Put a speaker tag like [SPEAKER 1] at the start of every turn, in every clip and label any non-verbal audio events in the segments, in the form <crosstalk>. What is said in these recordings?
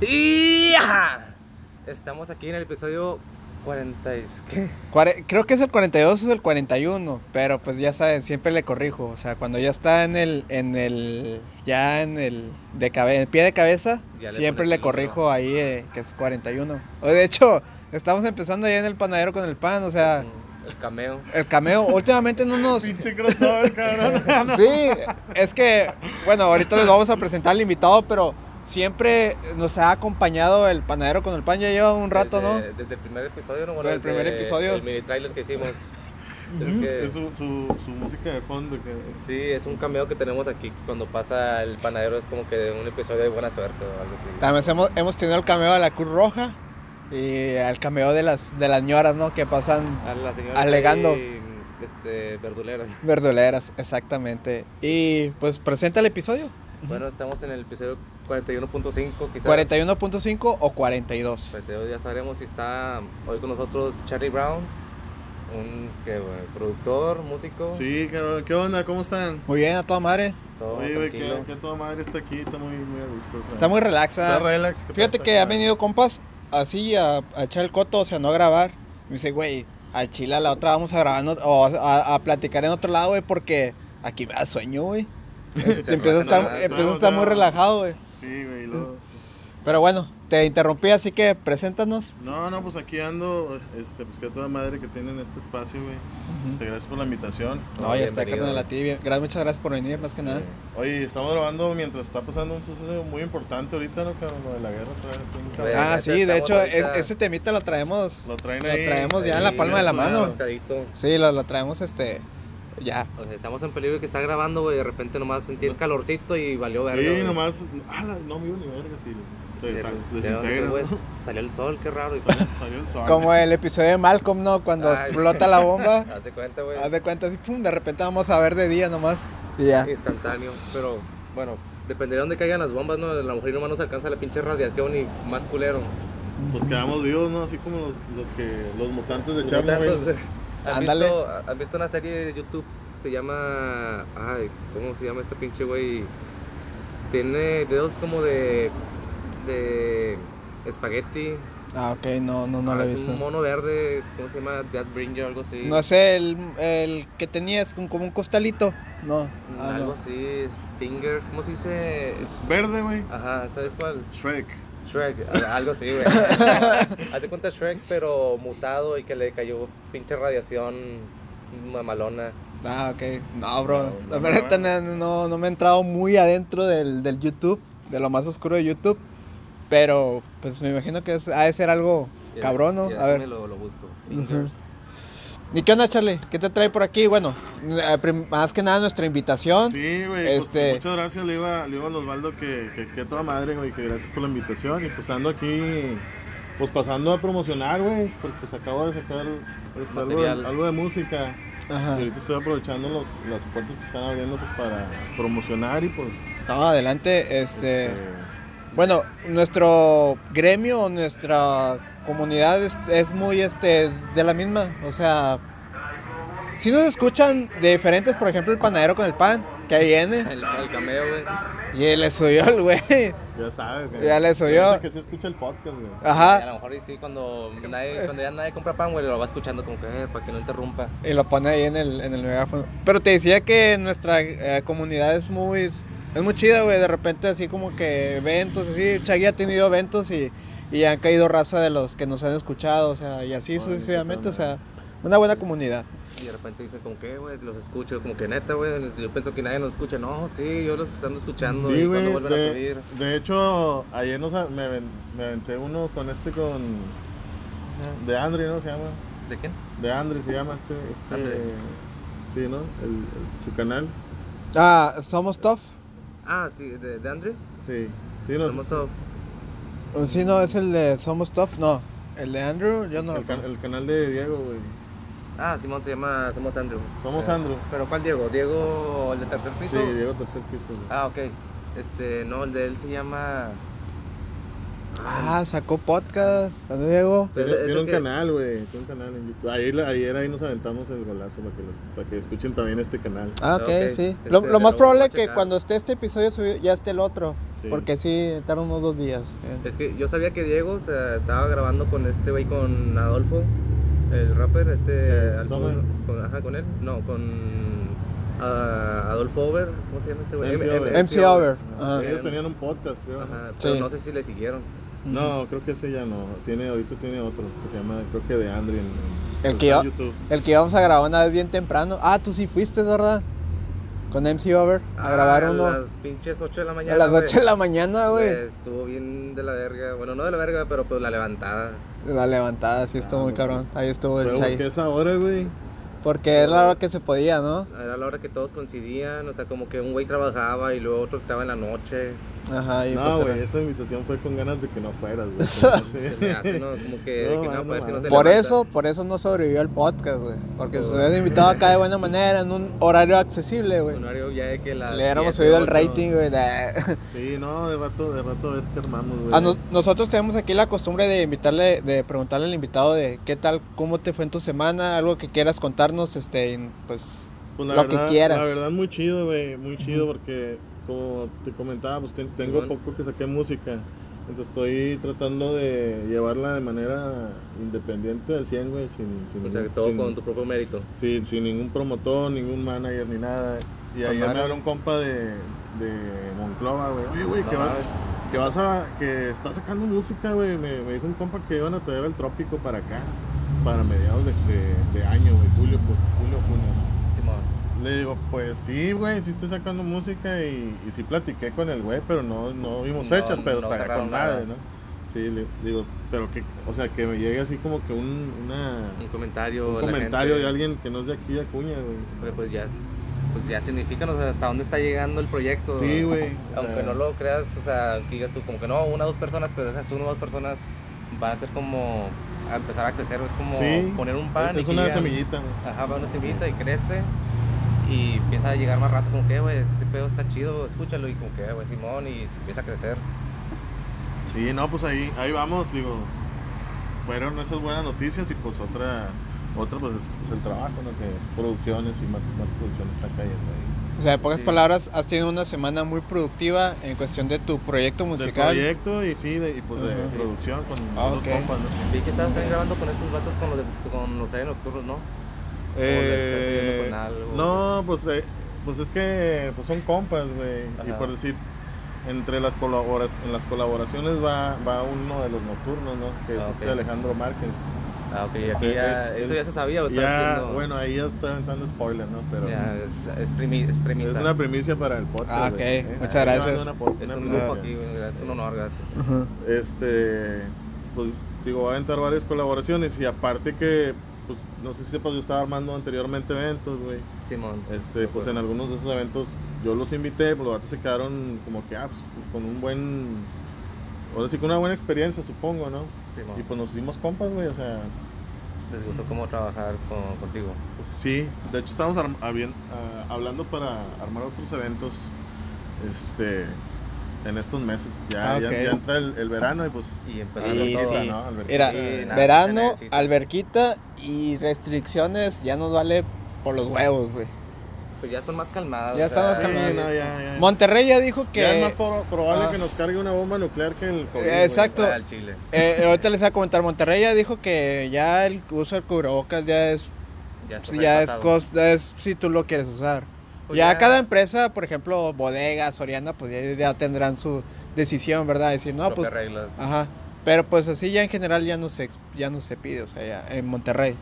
[SPEAKER 1] Y ajá, estamos aquí en el episodio 40. y- ¿Qué?
[SPEAKER 2] Cuare- Creo que es el 42 o es el 41, pero pues ya saben, siempre le corrijo. O sea, cuando ya está en el, en el, ya en el, de cabe- en el pie de cabeza,
[SPEAKER 1] Ya
[SPEAKER 2] siempre le corrijo ahí eh, que es 41. O de hecho, estamos empezando ya en el panadero con el pan, o sea,
[SPEAKER 1] El cameo.
[SPEAKER 2] el cameo. Últimamente no nos...
[SPEAKER 3] Pinche crossover, cabrón. <laughs>
[SPEAKER 2] Sí, es que, bueno, ahorita les vamos a presentar al invitado, pero siempre nos ha acompañado el panadero con el pan, ya lleva un rato, ¿no?
[SPEAKER 1] desde, el primer episodio, ¿no?
[SPEAKER 2] Desde el primer episodio.
[SPEAKER 1] El mini trailer que hicimos. Es que-
[SPEAKER 3] Es su, su, su música de fondo. Que...
[SPEAKER 1] sí, es un cameo que tenemos aquí. Cuando pasa el panadero es como que un episodio de buena suerte o algo así.
[SPEAKER 2] También hemos, hemos tenido el cameo de la Cruz Roja y el cameo de las, de las ñoras, ¿no? Que pasan
[SPEAKER 1] A la señora
[SPEAKER 2] Alegando.
[SPEAKER 1] ahí, este, verduleras.
[SPEAKER 2] verduleras, exactamente. Y pues presenta el episodio.
[SPEAKER 1] Bueno, estamos en el episodio 41.5, quizás.
[SPEAKER 2] 41.5 o 42.
[SPEAKER 1] 42, ya sabremos si está hoy con nosotros Charlie Brown, un que, bueno, productor, músico.
[SPEAKER 3] Sí, cabrón. ¿Qué onda? ¿Cómo están?
[SPEAKER 2] Muy bien, a toda madre.
[SPEAKER 1] Todo
[SPEAKER 3] Oye, güey, que, toda madre está aquí. Está muy, muy a gusto.
[SPEAKER 2] Está muy relax,
[SPEAKER 3] Está
[SPEAKER 2] ¿verdad?
[SPEAKER 3] relax. ¿qué
[SPEAKER 2] Fíjate que han venido compas así a, a echar el coto, o sea, no a grabar. Me dice, güey, al chile a la otra vamos a grabar o a, a platicar en otro lado, güey, porque aquí me da sueño, güey. <laughs>
[SPEAKER 1] Se
[SPEAKER 2] Empieza a estar,
[SPEAKER 1] relaja,
[SPEAKER 2] empieza a estar muy relajado, güey.
[SPEAKER 3] Sí, güey. luego, pues,
[SPEAKER 2] Pero bueno, te interrumpí, así que preséntanos.
[SPEAKER 3] No, no, pues aquí ando. Este, pues que a toda madre que tienen este espacio, güey. Este, gracias por la invitación.
[SPEAKER 2] No, ya está, carnal, a ti. bien- gra- Muchas gracias por venir, más que nada.
[SPEAKER 3] Oye, estamos grabando mientras está pasando un suceso muy importante ahorita, ¿no, cabrón? Lo de la guerra.
[SPEAKER 1] Güey,
[SPEAKER 2] Ah, sí, de hecho, es- ese temita lo traemos.
[SPEAKER 3] Lo traen
[SPEAKER 2] lo
[SPEAKER 3] ahí.
[SPEAKER 2] traemos ya en la
[SPEAKER 1] Sí,
[SPEAKER 2] palma de la mano. Sí, lo, lo traemos, este. Ya.
[SPEAKER 1] O sea, estamos en peligro de que está grabando, güey, de repente nomás sentir calorcito y valió verga.
[SPEAKER 3] Sí,
[SPEAKER 1] güey.
[SPEAKER 3] nomás. Ah, no me iba ni verga, sí. Se
[SPEAKER 1] De- de-. Salió el sol, qué raro. <laughs>
[SPEAKER 3] Salió el sol.
[SPEAKER 2] Como el episodio de Malcolm, ¿no? Cuando
[SPEAKER 1] Ay.
[SPEAKER 2] explota la bomba. <laughs>
[SPEAKER 1] Hace cuenta, güey.
[SPEAKER 2] Haz de cuenta así, pum, de repente vamos a ver de día nomás. Y ya.
[SPEAKER 1] Instantáneo. Pero, bueno, dependería de dónde caigan las bombas, ¿no? A lo mejor nomás nos alcanza la pinche radiación y más culero.
[SPEAKER 3] Pues quedamos vivos, ¿no? Así como los, los que los mutantes de
[SPEAKER 1] mutantes, ¿Has
[SPEAKER 2] Ándale.
[SPEAKER 1] visto, ¿Has visto una serie de YouTube? Se llama. Ay, ¿cómo se llama este pinche güey? Tiene dedos como de. de. espagueti.
[SPEAKER 2] Ah, ok, no, no, no
[SPEAKER 1] Ah,
[SPEAKER 2] lo he
[SPEAKER 1] es
[SPEAKER 2] visto.
[SPEAKER 1] un mono verde, ¿cómo se llama? Deathbringer, algo así.
[SPEAKER 2] No sé, el, el que tenías con- como un costalito. No. Ah,
[SPEAKER 1] algo
[SPEAKER 2] no.
[SPEAKER 1] así. Fingers, ¿cómo se dice?
[SPEAKER 3] Verde, güey.
[SPEAKER 1] Ajá, ¿sabes cuál?
[SPEAKER 3] Shrek.
[SPEAKER 1] Shrek, <laughs> algo así, güey. <laughs> Haz de cuenta Shrek, pero mutado y que le cayó pinche radiación mamalona.
[SPEAKER 2] Ah, ok. No, bro. La verdad,
[SPEAKER 3] no.
[SPEAKER 2] no, no, me he entrado muy adentro del, del YouTube, de lo más oscuro de YouTube. Pero, pues me imagino que es, ha de ser algo
[SPEAKER 1] Ya-
[SPEAKER 2] cabrón, ¿no?
[SPEAKER 1] ya
[SPEAKER 2] A ver.
[SPEAKER 1] Lo, lo busco.
[SPEAKER 2] Ujú.
[SPEAKER 1] Fingers.
[SPEAKER 2] ¿Y qué onda, Charlie? ¿Qué te trae por aquí? Bueno, eh, más que nada nuestra invitación.
[SPEAKER 3] Sí, güey.
[SPEAKER 2] Este-
[SPEAKER 3] Pues, muchas gracias, le iba, le iba a Osvaldo que, que, que toda madre, güey, que gracias por la invitación. Y pues ando aquí, pues pasando a promocionar, güey, porque pues acabo de sacar este, algo, de,
[SPEAKER 1] Material.
[SPEAKER 3] algo de música.
[SPEAKER 2] Ajá.
[SPEAKER 3] Y ahorita estoy aprovechando los, las puertas que están abriendo pues para promocionar y pues...
[SPEAKER 2] No, adelante. Este,
[SPEAKER 3] este,
[SPEAKER 2] bueno, nuestro gremio, nuestra comunidad es, es muy este de la misma. O sea, si nos escuchan de diferentes, por ejemplo, el panadero con el pan, que ahí viene. <laughs>
[SPEAKER 1] El, el cameo, güey.
[SPEAKER 2] Y le subió el güey.
[SPEAKER 3] ya sabes, güey.
[SPEAKER 2] Ya le subió.
[SPEAKER 3] Que se escucha el podcast, güey.
[SPEAKER 1] Y a
[SPEAKER 2] Ajá.
[SPEAKER 1] lo mejor y sí, cuando, nadie, cuando ya nadie compra pan, güey, lo va escuchando como que eh, para que no interrumpa.
[SPEAKER 2] Y lo pone ahí en el, en el megáfono. Pero te decía que nuestra eh, comunidad es muy, es muy chida, güey. De repente así como que eventos, así. Chagui ha tenido eventos y, y han caído raza de los que nos han escuchado, o sea, y así
[SPEAKER 3] Órale,
[SPEAKER 2] sucesivamente,
[SPEAKER 3] qué
[SPEAKER 2] o sea, una buena comunidad.
[SPEAKER 1] Y de repente dicen como que, güey, los escucho, como que neta, güey, yo pienso que nadie nos escucha. No, sí, yo los ando escuchando
[SPEAKER 3] Sí,
[SPEAKER 1] y
[SPEAKER 3] güey.
[SPEAKER 1] cuando vuelven a subir.
[SPEAKER 3] de hecho, ayer nos, me, me aventé uno con este, con... De Andre, ¿no? Se llama.
[SPEAKER 1] ¿De quién?
[SPEAKER 3] De Andre se llama este... este
[SPEAKER 1] Andre.
[SPEAKER 3] Sí, ¿no? El, el- su canal.
[SPEAKER 2] Ah, somos tough.
[SPEAKER 1] Ah, sí, de, de Andrew.
[SPEAKER 3] Sí. Sí, no,
[SPEAKER 1] Somos todos.
[SPEAKER 2] Sí, no, es el de Somos Tough, no. El de Andrew, yo no
[SPEAKER 3] el,
[SPEAKER 2] lo
[SPEAKER 3] can- el canal de Diego, güey.
[SPEAKER 1] Ah, Simón se llama Somos Andrew.
[SPEAKER 3] Somos
[SPEAKER 1] Eh,
[SPEAKER 3] Andrew.
[SPEAKER 1] ¿Pero cuál Diego? ¿Diego el de tercer piso?
[SPEAKER 3] Sí, Diego tercer piso, güey.
[SPEAKER 1] Ah, ok. Este, no, el de él se llama.
[SPEAKER 2] Ah, sacó podcast. ¿Dónde llegó?
[SPEAKER 1] Pues,
[SPEAKER 3] Tiene, tiene un
[SPEAKER 1] que-
[SPEAKER 3] canal, güey. Tiene un canal en YouTube. Ayer, ayer ahí nos aventamos el golazo para que, los- para que escuchen también este canal.
[SPEAKER 2] Ah, ok,
[SPEAKER 1] Ok,
[SPEAKER 2] sí.
[SPEAKER 1] este,
[SPEAKER 2] Lo, más probable es que
[SPEAKER 1] checar.
[SPEAKER 2] cuando esté este episodio subido, ya esté el otro.
[SPEAKER 3] Sí.
[SPEAKER 2] Porque sí, tardan unos dos días. eh.
[SPEAKER 1] Es que yo sabía que Diego o sea, estaba grabando con este güey, con Adolfo, el rapper, este.
[SPEAKER 3] Sí,
[SPEAKER 1] con, ajá, con él. No, con. ah, Adolfo Over. ¿Cómo se llama este güey?
[SPEAKER 3] MC
[SPEAKER 1] M-
[SPEAKER 3] Over.
[SPEAKER 2] MC Over. Ajá.
[SPEAKER 3] Ellos tenían un podcast, creo.
[SPEAKER 1] Ajá, pero
[SPEAKER 2] Sí.
[SPEAKER 1] no sé si le siguieron.
[SPEAKER 3] No, creo que ese ya no. Tiene, ahorita tiene otro que se llama, creo que de Andrew en, en-
[SPEAKER 2] El que
[SPEAKER 3] en
[SPEAKER 2] yo-
[SPEAKER 3] YouTube.
[SPEAKER 2] El que íbamos a grabar una vez bien temprano. Ah, tú sí fuiste, ¿verdad? Con MC Over a grabar
[SPEAKER 1] Ah,
[SPEAKER 2] uno
[SPEAKER 1] A las pinches 8 de la mañana.
[SPEAKER 2] a las
[SPEAKER 1] güey.
[SPEAKER 2] 8 de la mañana, güey.
[SPEAKER 1] Estuvo bien de la verga. Bueno, no de la verga, pero pues la levantada.
[SPEAKER 2] La levantada, sí estuvo
[SPEAKER 3] Ah,
[SPEAKER 2] muy
[SPEAKER 3] pues
[SPEAKER 2] cabrón. Ahí estuvo el
[SPEAKER 3] Pero
[SPEAKER 2] Chay.
[SPEAKER 3] porque es ahora, güey.
[SPEAKER 2] Porque era lo que se podía, ¿no?
[SPEAKER 1] Era la hora que todos coincidían. O sea, como que un güey trabajaba y luego otro estaba en la noche.
[SPEAKER 2] Ajá, y
[SPEAKER 3] No,
[SPEAKER 2] pues
[SPEAKER 3] güey,
[SPEAKER 2] era-
[SPEAKER 3] esa invitación fue con ganas de que no fueras, güey. <laughs>
[SPEAKER 1] Se me hace, ¿no? Como que,
[SPEAKER 3] No,
[SPEAKER 1] que no,
[SPEAKER 3] no,
[SPEAKER 1] pues, si no
[SPEAKER 3] no.
[SPEAKER 1] se
[SPEAKER 2] Por
[SPEAKER 1] levanta.
[SPEAKER 2] eso, por eso no sobrevivió el podcast, güey. Porque si
[SPEAKER 1] Por-
[SPEAKER 2] hubiera invitado acá de buena manera, en un horario accesible, güey.
[SPEAKER 1] Un horario ya de que las
[SPEAKER 2] Le hubiéramos subido el rating, güey. de-
[SPEAKER 3] Sí, no, de rato, de rato a ver qué armamos, güey.
[SPEAKER 2] Nos- nosotros tenemos aquí la costumbre de invitarle, de preguntarle al invitado de qué tal, cómo te fue en tu semana, algo que quieras contarnos, este, pues,
[SPEAKER 3] Pues la
[SPEAKER 2] lo que quieras.
[SPEAKER 3] La verdad, muy chido, güey. Muy chido porque, como te comentaba, pues ten- tengo poco que saqué música. Entonces estoy tratando de llevarla de manera independiente al 100, güey. Sin, sin,
[SPEAKER 1] O sea, que todo
[SPEAKER 3] sin-
[SPEAKER 1] con tu propio mérito.
[SPEAKER 3] sin, sin ningún promotor, ningún manager ni nada. Y ayer me habló un compa de, de Monclova, güey. Oye, güey,
[SPEAKER 1] No
[SPEAKER 3] que, vas,
[SPEAKER 1] mames.
[SPEAKER 3] que vas a. que está sacando música, güey. Me, me dijo un compa que iban a traer al trópico para acá. Para mediados de, de- de año, güey. Julio, julio, junio.
[SPEAKER 1] Simón.
[SPEAKER 3] Le digo, pues sí, güey, sí estoy sacando música y, y sí platiqué con el güey, pero no, no vimos
[SPEAKER 1] No,
[SPEAKER 3] fechas, pero
[SPEAKER 1] no cerraron
[SPEAKER 3] con madre,
[SPEAKER 1] nada.
[SPEAKER 3] ¿no? Sí, le digo, pero que, o sea, que me llegue así como que un, una,
[SPEAKER 1] Un comentario.
[SPEAKER 3] un comentario
[SPEAKER 1] gente.
[SPEAKER 3] de alguien que no es de aquí de Acuña, güey.
[SPEAKER 1] Pues, pues ya, es- pues ya significa. O sea, hasta dónde está llegando el proyecto.
[SPEAKER 3] Sí, güey. <laughs>
[SPEAKER 1] Aunque
[SPEAKER 3] sea,
[SPEAKER 1] no lo creas, o sea, que digas tú como que no, una o dos personas, pero esas una o dos personas van a ser como a empezar a crecer. Es como
[SPEAKER 3] Sí,
[SPEAKER 1] poner un pan y
[SPEAKER 3] Es una semillita.
[SPEAKER 1] Ajá, va una semillita y crece y empieza a llegar más raza como que, güey, este pedo está chido, escúchalo y como que, "Eh, güey, Simón y se empieza a crecer.
[SPEAKER 3] Sí, no, pues ahí, ahí vamos, digo, fueron esas buenas noticias y pues otra, otra pues es pues, el trabajo, ¿no? Que producciones y más, más producción está cayendo ahí.
[SPEAKER 2] O sea, en pocas
[SPEAKER 1] Sí.
[SPEAKER 2] palabras, has tenido una semana muy productiva en cuestión de tu proyecto
[SPEAKER 3] Del
[SPEAKER 2] musical.
[SPEAKER 3] proyecto y sí, de, y pues de
[SPEAKER 2] Ajá.
[SPEAKER 3] producción con
[SPEAKER 2] Ah,
[SPEAKER 3] los
[SPEAKER 2] ok.
[SPEAKER 3] compas, ¿no?
[SPEAKER 1] Vi que estabas también grabando con estos vatos con los, de- con los aire nocturnos, ¿no? ayudando con algo?
[SPEAKER 3] no, pues, eh, pues es que pues son compas, güey. Y por decir, entre las colaboras, en las colaboraciones va, va uno de los nocturnos, ¿no? Que es
[SPEAKER 1] Ah,
[SPEAKER 3] este
[SPEAKER 1] ok.
[SPEAKER 3] Alejandro Márquez.
[SPEAKER 1] Ah, ok, aquí
[SPEAKER 3] Eh,
[SPEAKER 1] ya,
[SPEAKER 3] eh,
[SPEAKER 1] eso ya se sabía o estás
[SPEAKER 3] Ya,
[SPEAKER 1] haciendo...
[SPEAKER 3] bueno, ahí ya estoy aventando spoiler, ¿no? Pero
[SPEAKER 1] ya, es, es, primi- es premisa.
[SPEAKER 3] es una premisa para el podcast.
[SPEAKER 2] Ah,
[SPEAKER 3] güey,
[SPEAKER 2] ok,
[SPEAKER 3] ¿eh?
[SPEAKER 2] muchas
[SPEAKER 3] Ahí
[SPEAKER 2] gracias.
[SPEAKER 3] una
[SPEAKER 1] Es un
[SPEAKER 3] primicia.
[SPEAKER 1] lujo aquí, güey, es un honor, gracias.
[SPEAKER 3] Este, pues digo, va a aventar varias colaboraciones y aparte que, pues no sé si sepas, yo estaba armando anteriormente eventos, güey.
[SPEAKER 1] Simón.
[SPEAKER 3] Este, pues en algunos de esos eventos yo los invité, pues los se quedaron como que, ah, pues, con un buen, o decir, con una buena experiencia, supongo, ¿no?
[SPEAKER 1] Simón.
[SPEAKER 3] Y pues nos hicimos compas, güey, o sea,
[SPEAKER 1] Les gustó cómo trabajar con, contigo.
[SPEAKER 3] pues sí, de hecho estamos arm- habien- ah, hablando para armar otros eventos, este, en estos meses. Ya,
[SPEAKER 2] Ah,
[SPEAKER 3] ya- entra el, el verano y pues...
[SPEAKER 1] Y empezando
[SPEAKER 2] Sí,
[SPEAKER 1] todo.
[SPEAKER 2] sí.
[SPEAKER 3] ¿no? Alberquita.
[SPEAKER 2] Era
[SPEAKER 1] Sí, nada,
[SPEAKER 2] verano, alberquita y restricciones ya nos vale por los huevos, güey.
[SPEAKER 1] Pues ya son más calmadas.
[SPEAKER 2] Ya
[SPEAKER 1] o
[SPEAKER 2] está más
[SPEAKER 3] Sí,
[SPEAKER 2] calmado.
[SPEAKER 3] no, ya, ya.
[SPEAKER 2] Monterrey ya dijo
[SPEAKER 3] Ya es más
[SPEAKER 2] que...
[SPEAKER 3] pro- probable
[SPEAKER 2] Ah.
[SPEAKER 3] que nos cargue una bomba nuclear que el COVID,
[SPEAKER 2] Eh, exacto.
[SPEAKER 1] Al Chile.
[SPEAKER 2] Eh, ahorita les voy a comentar, Monterrey ya dijo que ya el uso del cubrebocas ya es,
[SPEAKER 1] Ya,
[SPEAKER 2] es, ya es si tú lo quieres usar.
[SPEAKER 1] Pues
[SPEAKER 2] ya,
[SPEAKER 1] ya-
[SPEAKER 2] cada empresa, por ejemplo, bodega, Soriana, pues ya, ya tendrán su decisión, ¿verdad? Decir, no, pues,
[SPEAKER 1] reglas.
[SPEAKER 2] ajá. Pero pues así ya en general ya no se, ya no se pide, o sea, ya en Monterrey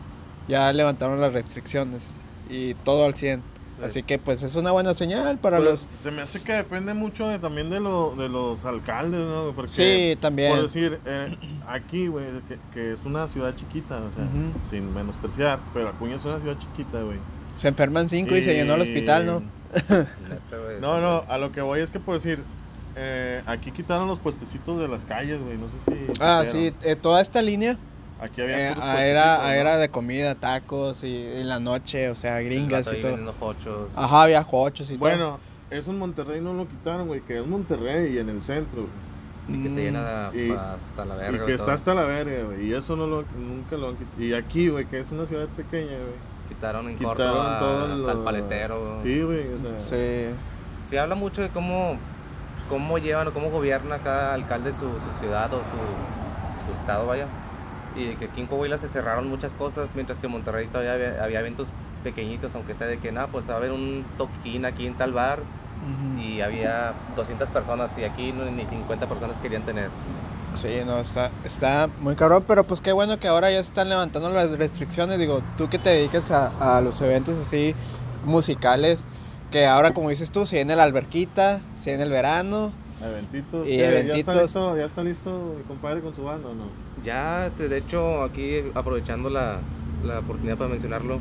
[SPEAKER 2] ya levantaron las restricciones y todo al 100. Así que pues es una buena señal para los...
[SPEAKER 3] Se me hace que depende mucho de, también de, lo, de los alcaldes, ¿no? Porque,
[SPEAKER 2] Sí, también.
[SPEAKER 3] Por decir, eh, aquí, güey, que, que es una ciudad chiquita, o sea, sin menospreciar, pero Acuña es una ciudad chiquita, güey.
[SPEAKER 2] Se enferman cinco y se llenó el hospital, ¿no? <laughs>
[SPEAKER 3] No, no, a lo que voy es que por decir, eh, aquí quitaron los puestecitos de las calles, güey, no sé si...
[SPEAKER 2] Ah, sí, eh, toda esta línea
[SPEAKER 3] Aquí había
[SPEAKER 2] eh, ah, era,
[SPEAKER 3] ¿no?
[SPEAKER 2] era de comida, tacos y en la noche, o sea, gringas y todo.
[SPEAKER 1] hochos.
[SPEAKER 2] Ajá, había cochos y todo.
[SPEAKER 3] Bueno, eso en Monterrey no lo quitaron, güey, que es Monterrey y en el centro.
[SPEAKER 1] y que se llena
[SPEAKER 3] Y-
[SPEAKER 1] hasta la verga.
[SPEAKER 3] Y que está hasta la verga, güey. Y eso no lo, nunca lo han quitado. Y aquí, güey, que es una ciudad pequeña, güey.
[SPEAKER 1] Quitaron en
[SPEAKER 3] Quitaron
[SPEAKER 1] Córdoba
[SPEAKER 3] todo
[SPEAKER 1] hasta
[SPEAKER 3] lo-
[SPEAKER 1] el paletero.
[SPEAKER 3] Sí, güey, o sea.
[SPEAKER 2] Sí.
[SPEAKER 1] Se habla mucho de cómo, cómo llevan o cómo gobierna cada alcalde su, su ciudad o su, su estado, vaya. Y que aquí en Coahuila se cerraron muchas cosas, mientras que en Monterrey todavía había, había eventos pequeñitos, aunque sea de que nada, pues va a haber un toquín aquí en tal bar
[SPEAKER 2] Ujú.
[SPEAKER 1] y había 200 personas y aquí ni 50 personas querían tener.
[SPEAKER 2] Sí, no, está, está muy cabrón, pero pues qué bueno que ahora ya están levantando las restricciones. Digo, tú que te dedicas a, a los eventos así musicales, que ahora como dices tú, si viene la alberquita, si viene el verano.
[SPEAKER 3] Eventitos.
[SPEAKER 2] Y
[SPEAKER 3] ¿Qué? ¿Ya
[SPEAKER 2] eventitos.
[SPEAKER 3] está listo, ya está listo mi compadre con su banda o no?
[SPEAKER 1] Ya, este, de hecho, aquí aprovechando la, la oportunidad para mencionarlo,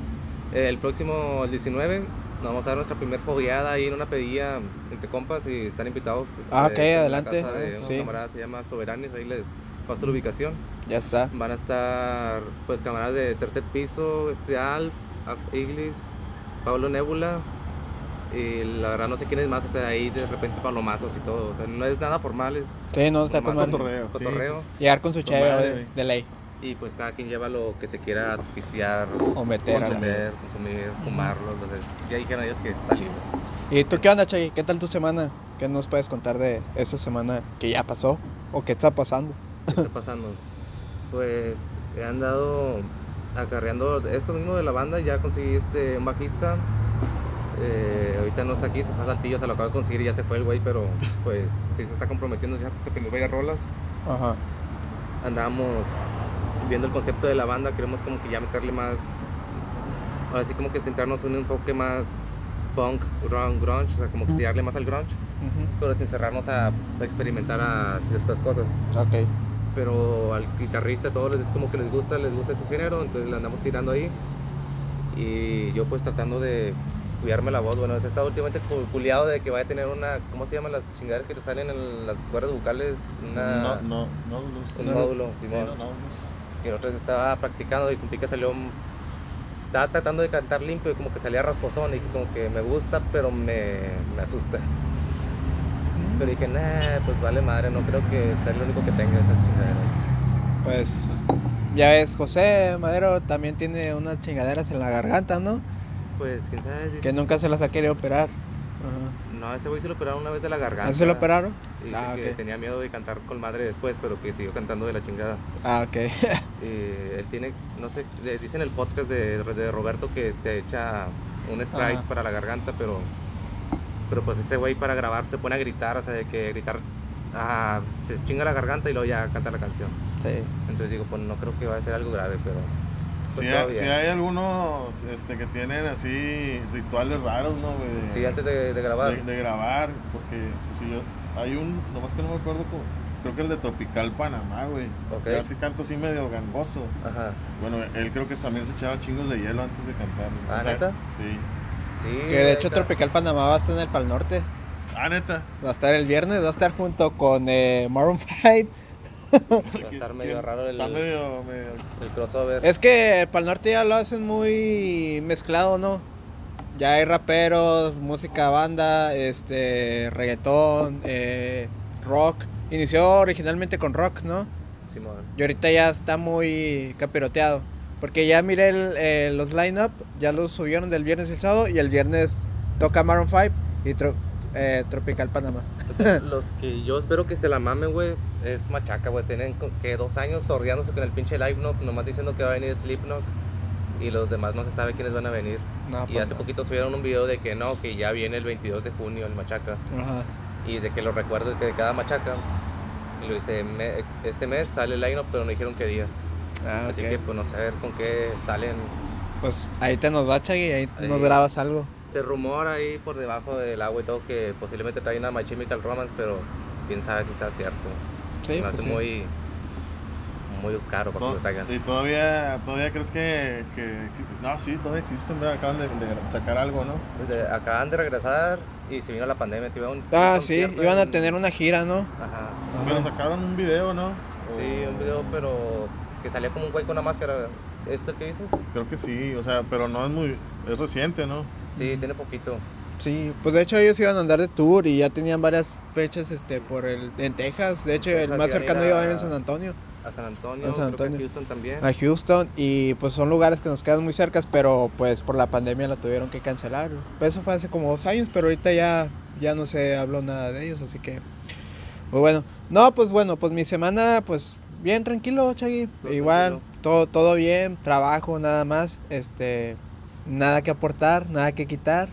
[SPEAKER 1] eh, el próximo el 19 nos vamos a dar nuestra primer fogueada ahí en una pedilla entre compas y están invitados.
[SPEAKER 2] Ah,
[SPEAKER 1] este,
[SPEAKER 2] ok,
[SPEAKER 1] en la
[SPEAKER 2] adelante.
[SPEAKER 1] casa de
[SPEAKER 2] Sí.
[SPEAKER 1] camaradas, se llama Soberanes, ahí les paso la ubicación.
[SPEAKER 2] Ya está.
[SPEAKER 1] Van a estar pues camaradas de tercer piso, este Alf, Alf Iglis, Pablo Nebula y la verdad no sé quién es más, o sea, ahí de repente palomazos y todo, o sea, no es nada formal, es
[SPEAKER 2] Sí, no, está madre.
[SPEAKER 3] cotorreo. sí.
[SPEAKER 1] cotorreo
[SPEAKER 2] Llegar con su
[SPEAKER 3] madre.
[SPEAKER 2] de, de ley.
[SPEAKER 1] y pues cada quien lleva lo que se quiera pistear,
[SPEAKER 2] O meter
[SPEAKER 1] consumir, consumir fumarlo, entonces ya dijeron ellos que está libre.
[SPEAKER 2] ¿Y tú qué onda, Chay? ¿Qué tal tu semana? ¿Qué nos puedes contar de esa semana que ya pasó? ¿O qué está pasando?
[SPEAKER 1] ¿Qué está pasando? Pues he andado acarreando esto mismo de la banda, ya conseguí este un bajista. Eh, ahorita no está aquí, se fue a Saltillo, se lo acabo de conseguir y ya se fue el güey, pero pues sí se está comprometiendo, ya se prendió varias rolas.
[SPEAKER 2] Ajá.
[SPEAKER 1] Andamos viendo el concepto de la banda, queremos como que ya meterle más, ahora sí como que centrarnos en un enfoque más punk, grunge, grunge, o sea, como que tirarle más al grunge, pero sin cerrarnos a experimentar a ciertas cosas.
[SPEAKER 2] Ok.
[SPEAKER 1] pero al guitarrista todos les es como que les gusta, les gusta ese género, entonces le andamos tirando ahí. Y yo pues tratando de cuidarme la voz, bueno, he estado últimamente cu- culiado de que vaya a tener una, ¿cómo se llaman las chingaderas que te salen en las cuerdas vocales? Una,
[SPEAKER 3] No, no, no,
[SPEAKER 1] un
[SPEAKER 3] no.
[SPEAKER 1] módulo,
[SPEAKER 3] Sí,
[SPEAKER 1] Simón.
[SPEAKER 3] no.
[SPEAKER 1] Que otra vez estaba practicando y sentí que salió, estaba tratando de cantar limpio y como que salía rasposón y dije como que me gusta, pero me, me asusta. Pero dije, nah, pues vale madre, no creo que sea el único que tenga esas chingaderas.
[SPEAKER 2] Pues ya ves, José Madero también tiene unas chingaderas en la garganta, ¿no?
[SPEAKER 1] Pues quién sabe, dice
[SPEAKER 2] Que nunca se las ha querido operar. Ajá.
[SPEAKER 1] No, ese güey se lo operaron una vez de la garganta.
[SPEAKER 2] ¿Ah, se lo operaron?
[SPEAKER 1] Dice
[SPEAKER 2] Ah,
[SPEAKER 1] que
[SPEAKER 2] ok.
[SPEAKER 1] tenía miedo de cantar con madre después, pero que siguió cantando de la chingada.
[SPEAKER 2] Ah, ok. <laughs>
[SPEAKER 1] Y él tiene, no sé, le- dice en el podcast de, de Roberto que se echa un Sprite
[SPEAKER 2] Ajá.
[SPEAKER 1] para la garganta, pero pero pues este güey para grabar se pone a gritar, o sea, de que gritar, ah, se chinga la garganta y luego ya canta la canción.
[SPEAKER 2] sí.
[SPEAKER 1] Entonces digo, pues no creo que vaya a ser algo grave, pero pues
[SPEAKER 3] Sí,
[SPEAKER 1] todo
[SPEAKER 3] hay,
[SPEAKER 1] bien.
[SPEAKER 3] sí hay algunos este, que tienen así rituales raros, ¿no? güey? de-
[SPEAKER 1] Sí, antes de, de grabar.
[SPEAKER 3] De, de grabar, porque si yo, hay un, nomás que no me acuerdo, cómo- creo que el de Tropical Panamá, güey.
[SPEAKER 1] Ok.
[SPEAKER 3] Ya es que canta así medio gangoso.
[SPEAKER 1] Ajá.
[SPEAKER 3] Bueno, él creo que también se echaba chingos de hielo antes de cantar. ¿no?
[SPEAKER 1] Ah,
[SPEAKER 3] O sea,
[SPEAKER 1] ¿neta?
[SPEAKER 3] Sí.
[SPEAKER 1] Sí.
[SPEAKER 2] Que de hecho Tropical Panamá va a estar en el Pal Norte.
[SPEAKER 3] Ah, neta.
[SPEAKER 2] Va a estar el viernes, va a estar junto con eh, Maroon <laughs> 5.
[SPEAKER 1] Va a estar medio raro el,
[SPEAKER 3] Está medio, medio...
[SPEAKER 1] el crossover.
[SPEAKER 2] Es que Pal Norte ya lo hacen muy mezclado, ¿no? Ya hay raperos, música banda, este, reggaetón, eh, rock. Inició originalmente con rock, ¿no?
[SPEAKER 1] Simón.
[SPEAKER 2] Y ahorita ya está muy capiroteado. Porque ya miré el, eh, los line-up, ya los subieron del viernes y el sábado. Y el viernes toca Maroon 5 y Tro- eh, Tropical Panamá.
[SPEAKER 1] Los que yo espero que se la mamen, güey, es machaca, güey. Tienen que dos años sordeándose con el pinche live, no, nomás diciendo que va a venir Slipknot. Y los demás no se sabe quiénes van a venir.
[SPEAKER 2] No,
[SPEAKER 1] y
[SPEAKER 2] pues
[SPEAKER 1] hace
[SPEAKER 2] no.
[SPEAKER 1] poquito subieron un video de que no, que ya viene el 22 de junio el machaca.
[SPEAKER 2] Ajá.
[SPEAKER 1] Y de que lo recuerdo que de cada machaca. Y lo dice, "Me- este mes sale el line pero no dijeron qué día.
[SPEAKER 2] Ah,
[SPEAKER 1] Así
[SPEAKER 2] ok.
[SPEAKER 1] que pues no sé a ver con qué salen.
[SPEAKER 2] Pues ahí te nos va, Chagui, ahí,
[SPEAKER 1] Ahí.
[SPEAKER 2] nos grabas algo.
[SPEAKER 1] Se rumora ahí por debajo del agua y todo que posiblemente traen a My Chemical Romance, pero quién sabe si sea cierto.
[SPEAKER 2] Sí,
[SPEAKER 1] Se me
[SPEAKER 2] pues
[SPEAKER 1] hace
[SPEAKER 2] sí.
[SPEAKER 1] muy, muy caro para que lo traigan.
[SPEAKER 3] y todavía, todavía crees que, que No, sí, todavía existen, ¿verdad? Acaban de, de sacar algo, ¿no?
[SPEAKER 1] Pues de- acaban de regresar y se vino la pandemia. tuvieron un-
[SPEAKER 2] Ah,
[SPEAKER 1] un
[SPEAKER 2] sí, iban a
[SPEAKER 1] en-
[SPEAKER 2] tener una gira, ¿no?
[SPEAKER 1] Ajá.
[SPEAKER 3] Pero sacaron un video, ¿no?
[SPEAKER 1] Sí, un video, pero que salía como un güey con una máscara. ¿Es el que dices?
[SPEAKER 3] Creo que sí, o sea, pero no es muy... Es reciente, ¿no?
[SPEAKER 1] Sí, tiene poquito.
[SPEAKER 2] Sí, pues de hecho ellos iban a andar de tour y ya tenían varias fechas este por el en Texas. De hecho, el más
[SPEAKER 1] a
[SPEAKER 2] cercano iba a
[SPEAKER 1] a-
[SPEAKER 2] ir en San Antonio,
[SPEAKER 1] A San Antonio,
[SPEAKER 2] A San
[SPEAKER 1] creo que
[SPEAKER 2] Antonio.
[SPEAKER 1] Houston también.
[SPEAKER 2] a Houston y pues son lugares que nos quedan muy cercas, pero pues por la pandemia la tuvieron que cancelar. Eso fue hace como dos años, pero ahorita ya ya no se habló nada de ellos, así que pues bueno. No, pues bueno, pues mi semana pues bien tranquilo, Chagui.
[SPEAKER 1] Todo
[SPEAKER 2] Igual
[SPEAKER 1] tranquilo.
[SPEAKER 2] todo todo bien, trabajo nada más, este nada que aportar, nada que quitar.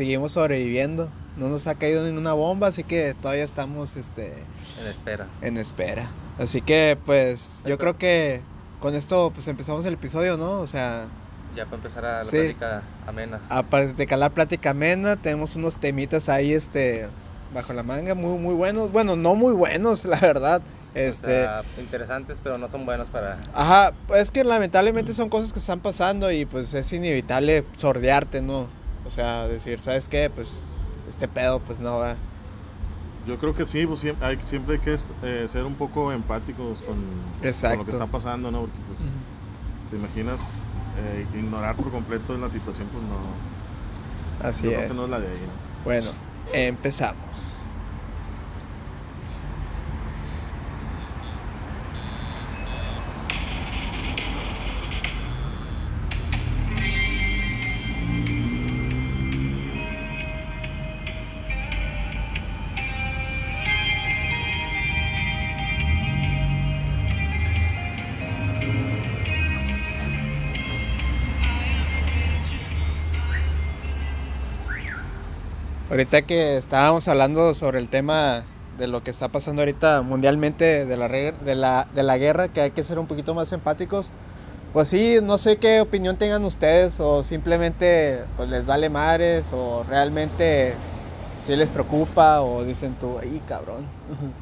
[SPEAKER 2] Seguimos sobreviviendo. No nos ha caído ninguna bomba, así que todavía estamos este
[SPEAKER 1] En espera.
[SPEAKER 2] en espera. Así que pues yo creo que con esto pues empezamos el episodio, ¿no? O sea,
[SPEAKER 1] Ya para empezar a la
[SPEAKER 2] Sí.
[SPEAKER 1] plática amena.
[SPEAKER 2] aparte de la plática amena, tenemos unos temitas ahí este bajo la manga muy muy buenos. Bueno, no muy buenos, <laughs> la verdad. Este,
[SPEAKER 1] O sea, interesantes, pero no son buenos para...
[SPEAKER 2] ajá, es que lamentablemente son cosas que están pasando y pues es inevitable sordearte, ¿no? O sea, decir, ¿sabes qué? Pues este pedo pues no va.
[SPEAKER 3] Yo creo que sí, pues siempre hay, siempre hay que eh, ser un poco empáticos con, con lo que está pasando, ¿no? Porque pues te imaginas eh, ignorar por completo la situación, pues no.
[SPEAKER 2] Así
[SPEAKER 3] yo creo
[SPEAKER 2] es.
[SPEAKER 3] que no es la de ahí, ¿no?
[SPEAKER 2] Bueno, empezamos. Ahorita que estábamos hablando sobre el tema de lo que está pasando ahorita mundialmente de la, de la, de la guerra, que hay que ser un poquito más empáticos. Pues sí, no sé qué opinión tengan ustedes o simplemente pues les vale madres o realmente sí les preocupa o dicen tú, ay cabrón. <laughs>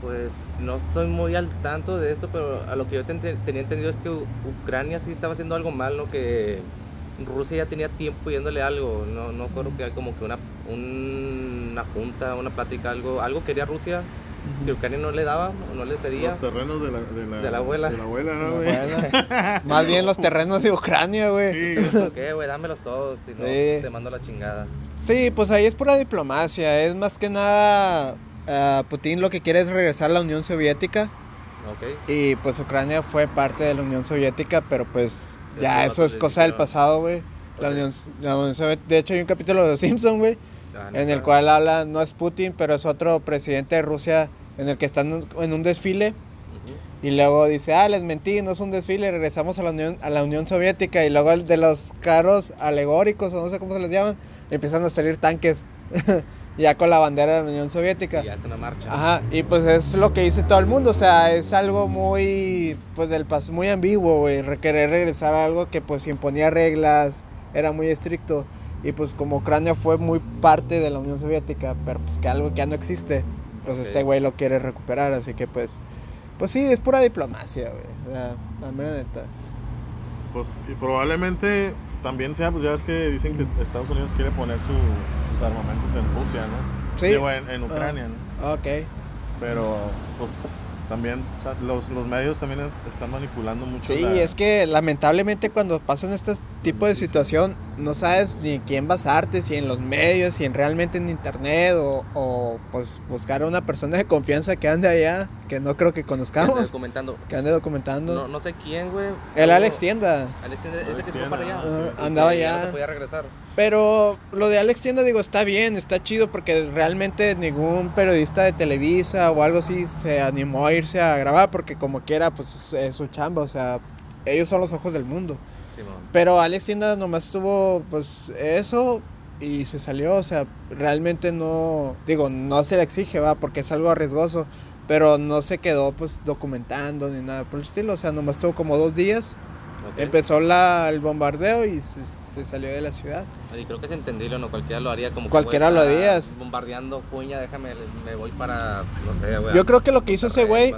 [SPEAKER 1] Pues no estoy muy al tanto de esto, pero a lo que yo ten- tenía entendido es que Ucrania sí estaba haciendo algo mal, ¿no? Que Rusia ya tenía tiempo pidiéndole algo, no, no creo que hay como que una, un- una junta, una plática, algo, algo quería Rusia que Ucrania no le daba, o no le cedía.
[SPEAKER 3] Los terrenos de la, de la,
[SPEAKER 1] De la abuela.
[SPEAKER 3] De la abuela, ¿no, güey? <laughs>
[SPEAKER 2] más bien los terrenos de Ucrania, güey.
[SPEAKER 3] Sí, <laughs>
[SPEAKER 1] Eso qué, güey, dámelos todos, si no
[SPEAKER 2] Sí.
[SPEAKER 1] te mando la chingada.
[SPEAKER 2] Sí, pues ahí es pura diplomacia. Es más que nada. ah, Putin lo que quiere es regresar a la Unión Soviética.
[SPEAKER 1] Ok.
[SPEAKER 2] Y pues Ucrania fue parte de la Unión Soviética, pero pues ya eso es cosa del pasado, güey. La. Unión, la Unión Soviética. De hecho, hay un capítulo de Los Simpsons, güey,
[SPEAKER 1] Ah,
[SPEAKER 2] en el cual habla, no es Putin, pero es otro presidente de Rusia, en el que están en un desfile. Y luego dice, ah, les mentí, no es un desfile, regresamos a la Unión, a la Unión Soviética. Y luego de los carros alegóricos, o no sé cómo se les llaman, empiezan a salir tanques. <laughs> ya con la bandera de la Unión Soviética.
[SPEAKER 1] Y hace una marcha.
[SPEAKER 2] Ajá, y pues es lo que dice todo el mundo, o sea, es algo muy, pues del pas muy ambiguo, güey, re- querer regresar a algo que pues imponía reglas, era muy estricto, y pues como Ucrania fue muy parte de la Unión Soviética, pero pues que algo que ya no existe, pues
[SPEAKER 1] Ok.
[SPEAKER 2] este güey lo quiere recuperar, así que pues, pues sí, es pura diplomacia, güey, o sea, la mera neta.
[SPEAKER 3] Pues y probablemente también sea, pues ya ves que dicen que Estados Unidos quiere poner su- sus armamentos en Rusia, ¿no?
[SPEAKER 2] Sí.
[SPEAKER 3] Digo, en, en Ucrania, ¿no?
[SPEAKER 2] Ok.
[SPEAKER 3] Pero, pues también ta- los, los medios también es- están manipulando mucho.
[SPEAKER 2] Sí,
[SPEAKER 3] la-
[SPEAKER 2] es que lamentablemente cuando pasan este tipo de situación no sabes ni quién basarte, si en los medios, si en realmente en internet o, o, pues buscar a una persona de confianza que ande allá, que no creo que
[SPEAKER 1] Ande
[SPEAKER 2] conozcamos,
[SPEAKER 1] documentando.
[SPEAKER 2] que ande documentando.
[SPEAKER 1] No, no sé quién, güey.
[SPEAKER 2] El Alex Tienda.
[SPEAKER 1] Alex Tienda, ese
[SPEAKER 3] Alex
[SPEAKER 1] que se fue para allá.
[SPEAKER 2] Andaba
[SPEAKER 1] ya no
[SPEAKER 2] allá.
[SPEAKER 1] se podía regresar.
[SPEAKER 2] Pero lo de Alex Tienda, digo, está bien, está chido, porque realmente ningún periodista de Televisa o algo así se animó a irse a grabar, porque como quiera, pues es, su chamba, o sea, ellos son los ojos del mundo.
[SPEAKER 1] Simón.
[SPEAKER 2] Pero Alex Tienda nomás tuvo, pues, eso y se salió, o sea, realmente no, digo, no se le exige, va, porque es algo arriesgoso, pero no se quedó, pues, documentando ni nada por el estilo, o sea, nomás tuvo como dos días,
[SPEAKER 1] Ok.
[SPEAKER 2] empezó la, el bombardeo y se, se salió de la ciudad.
[SPEAKER 1] Y creo que es entendible, ¿no? Cualquiera lo haría como que,
[SPEAKER 2] Cualquiera lo haría.
[SPEAKER 1] Bombardeando cuña, déjame, me voy para, no sé, güey.
[SPEAKER 2] Yo creo que lo que hizo ese güey,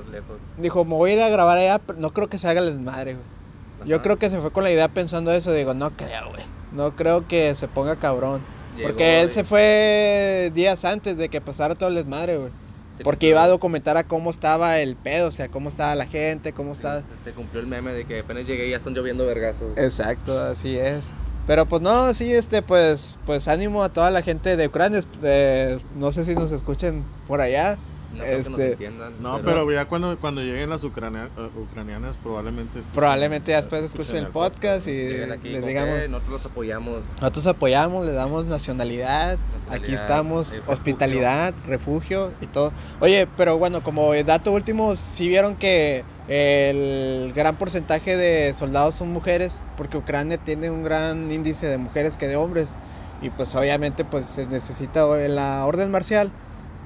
[SPEAKER 2] dijo, me voy a ir a grabar allá, pero no creo que se haga el desmadre, güey. Yo creo que se fue con la idea pensando eso, digo, no creo, güey, no creo que se ponga cabrón.
[SPEAKER 1] Llegó
[SPEAKER 2] Porque él se fue días antes de que pasara todo el desmadre, güey.
[SPEAKER 1] se
[SPEAKER 2] Porque
[SPEAKER 1] cumplió-
[SPEAKER 2] iba a documentar a cómo estaba el pedo, o sea, cómo estaba la gente, cómo estaba...
[SPEAKER 1] Se cumplió el meme de que apenas llegué y ya están lloviendo vergazos.
[SPEAKER 2] Exacto, así es. Pero pues no, sí, este, pues, pues ánimo a toda la gente de Ucrania. eh, no sé si nos escuchen por allá.
[SPEAKER 1] No creo que nos
[SPEAKER 2] Este,
[SPEAKER 1] entiendan.
[SPEAKER 3] No, pero ya cuando, cuando lleguen las ucrania- eh, ucranianas probablemente... escuchen-
[SPEAKER 2] Probablemente ya después escuchen el podcast y les digamos,
[SPEAKER 1] que nosotros los apoyamos.
[SPEAKER 2] nosotros apoyamos, le damos nacionalidad,
[SPEAKER 1] Nacionalidad,
[SPEAKER 2] aquí estamos,
[SPEAKER 1] refugio.
[SPEAKER 2] hospitalidad, refugio y todo. Oye, pero bueno, como dato último, sí vieron que el gran porcentaje de soldados son mujeres, porque Ucrania tiene un gran índice de mujeres que de hombres, y pues obviamente pues se necesita la orden marcial.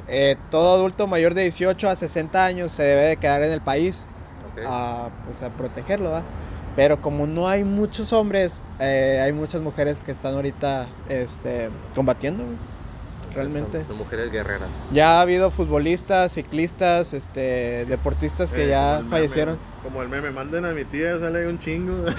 [SPEAKER 2] Eh, todo adulto mayor de 18 a 60 años se debe de quedar en el país
[SPEAKER 1] ok.
[SPEAKER 2] a, pues, a protegerlo, ¿va? Pero como no hay muchos hombres, eh, hay muchas mujeres que están ahorita este, combatiendo, realmente.
[SPEAKER 1] Son, son mujeres guerreras.
[SPEAKER 2] Ya ha habido futbolistas, ciclistas, este, deportistas que
[SPEAKER 3] Eh, como
[SPEAKER 2] ya
[SPEAKER 3] meme,
[SPEAKER 2] fallecieron.
[SPEAKER 3] como el meme, manden a mi tía, sale un chingo. <laughs>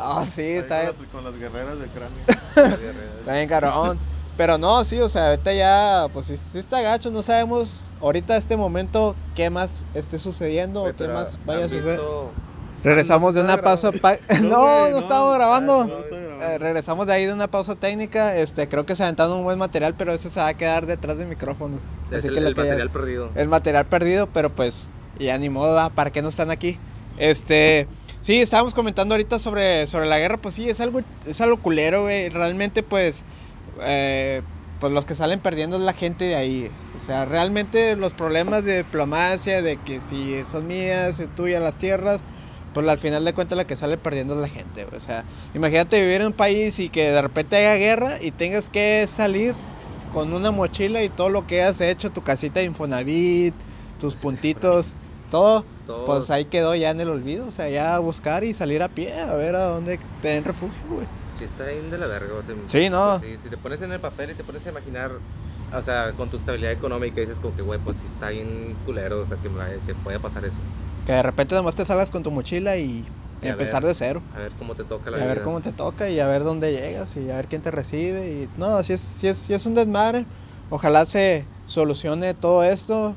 [SPEAKER 2] Ah, sí, está,
[SPEAKER 3] con, las, con las guerreras de Ucrania. <laughs>
[SPEAKER 2] está bien carón. Pero no, sí, o sea, ahorita ya, pues sí, sí está gacho, no sabemos ahorita este momento qué más esté sucediendo
[SPEAKER 1] Oye,
[SPEAKER 2] o qué más vaya a
[SPEAKER 1] ¿han
[SPEAKER 2] suceder.
[SPEAKER 1] visto-
[SPEAKER 2] Regresamos de
[SPEAKER 3] Ah, no se
[SPEAKER 2] una pausa. pa- <laughs> No,
[SPEAKER 3] güey,
[SPEAKER 2] no, estamos grabando.
[SPEAKER 3] no.
[SPEAKER 2] Eh, regresamos de ahí de una pausa técnica. Este, creo que se aventaron un buen material, pero ese se va a quedar detrás del micrófono.
[SPEAKER 1] Es
[SPEAKER 2] Así
[SPEAKER 1] el,
[SPEAKER 2] que lo
[SPEAKER 1] el material perdido.
[SPEAKER 2] el material perdido, pero pues ya ni modo. ¿para qué no están aquí? Este, sí, estábamos comentando ahorita sobre, sobre la guerra, pues sí, es algo, es algo culero, güey. Realmente, pues, eh, pues los que salen perdiendo es la gente de ahí. O sea, realmente los problemas de diplomacia, de que si son mías, es tuyas las tierras, pues al final de cuentas la que sale perdiendo es la gente. O sea, imagínate vivir en un país y que de repente haya guerra y tengas que salir con una mochila y todo lo que has hecho, tu casita de Infonavit, tus puntitos, todo,
[SPEAKER 1] Todo-
[SPEAKER 2] pues ahí quedó ya en el olvido. O sea, ya buscar y salir a pie, a ver a dónde te den refugio, güey.
[SPEAKER 1] Sí, está bien de la verga. o sea,
[SPEAKER 2] Sí, no.
[SPEAKER 1] pues sí, si te pones en el papel y te pones a imaginar, o sea, con tu estabilidad económica, dices como que, güey, pues sí está bien culero, o sea, que, que puede pasar eso.
[SPEAKER 2] Que de repente nomás te salgas con tu mochila y,
[SPEAKER 1] Y
[SPEAKER 2] empezar
[SPEAKER 1] ver
[SPEAKER 2] de cero.
[SPEAKER 1] A ver cómo te toca la
[SPEAKER 2] a ver
[SPEAKER 1] vida.
[SPEAKER 2] cómo te toca y a ver dónde llegas y a ver quién te recibe. Y no, así es, sí es, sí es un desmadre. Ojalá se solucione todo esto.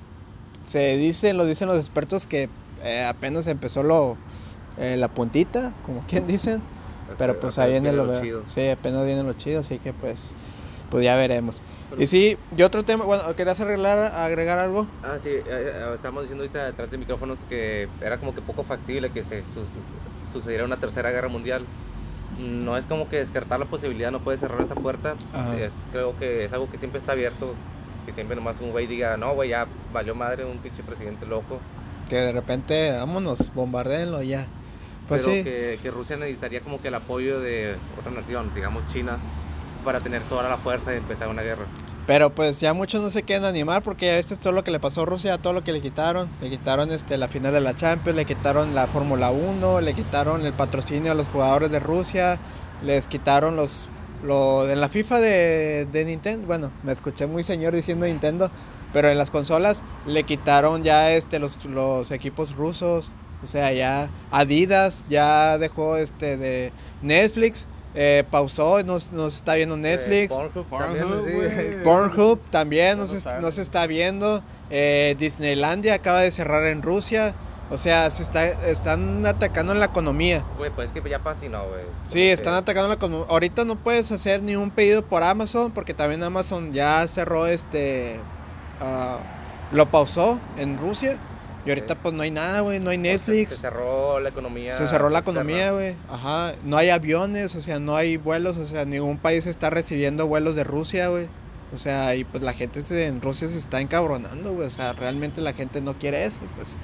[SPEAKER 2] Se dicen, lo dicen los expertos que eh, apenas empezó lo, eh, la puntita, como <laughs> quien dicen. Pero pues ahí viene lo,
[SPEAKER 1] chido.
[SPEAKER 2] Sí, apenas viene lo chido, así que pues, pues ya veremos. Y sí, y otro tema, bueno, ¿querías arreglar, agregar algo?
[SPEAKER 1] Ah, sí, eh, eh, estábamos diciendo ahorita detrás de micrófonos que era como que poco factible que se su- su- sucediera una tercera guerra mundial. No es como que descartar la posibilidad, no puede cerrar esa puerta. Es- creo que es algo que siempre está abierto. Que siempre nomás un güey diga, no, güey, ya valió madre un pinche presidente loco.
[SPEAKER 2] Que de repente, vámonos, bombardeenlo ya. Pues
[SPEAKER 1] pero
[SPEAKER 2] sí.
[SPEAKER 1] que, que Rusia necesitaría como que el apoyo de otra nación, digamos China, para tener toda la fuerza y empezar una guerra.
[SPEAKER 2] Pero pues ya muchos no se quieren animar porque ya este es todo lo que le pasó a Rusia, todo lo que le quitaron. Le quitaron este, la final de la Champions, le quitaron la Fórmula 1, le quitaron el patrocinio a los jugadores de Rusia, les quitaron los... Lo, en la FIFA de, de Nintendo, bueno, me escuché muy señor diciendo Nintendo, pero en las consolas le quitaron ya este, los, los equipos rusos. O sea, ya Adidas ya dejó este de Netflix, eh, pausó, no, no se está viendo Netflix.
[SPEAKER 1] Eh, Pornhub
[SPEAKER 3] Pornhub,
[SPEAKER 1] también, sí.
[SPEAKER 2] Pornhub también se,
[SPEAKER 3] no
[SPEAKER 2] se está viendo. Eh, Disneylandia acaba de cerrar en Rusia. O sea, se está, están atacando en la economía.
[SPEAKER 1] Güey, pues es que ya pasa y no, güey.
[SPEAKER 2] Sí,
[SPEAKER 1] que-
[SPEAKER 2] están atacando la economía. Ahorita no puedes hacer ni un pedido por Amazon porque también Amazon ya cerró este... ah, lo pausó en Rusia. Y ahorita pues no hay nada, güey. No hay
[SPEAKER 1] pues, se-
[SPEAKER 2] Netflix.
[SPEAKER 1] Se, cerró la economía.
[SPEAKER 2] Se cerró la
[SPEAKER 1] externa.
[SPEAKER 2] economía, güey. Ajá. No hay aviones, o sea, no hay vuelos. O sea, ningún país está recibiendo vuelos de Rusia, güey. O sea, y pues la gente se- en Rusia se está encabronando, güey. O sea, realmente la gente no quiere eso, pues.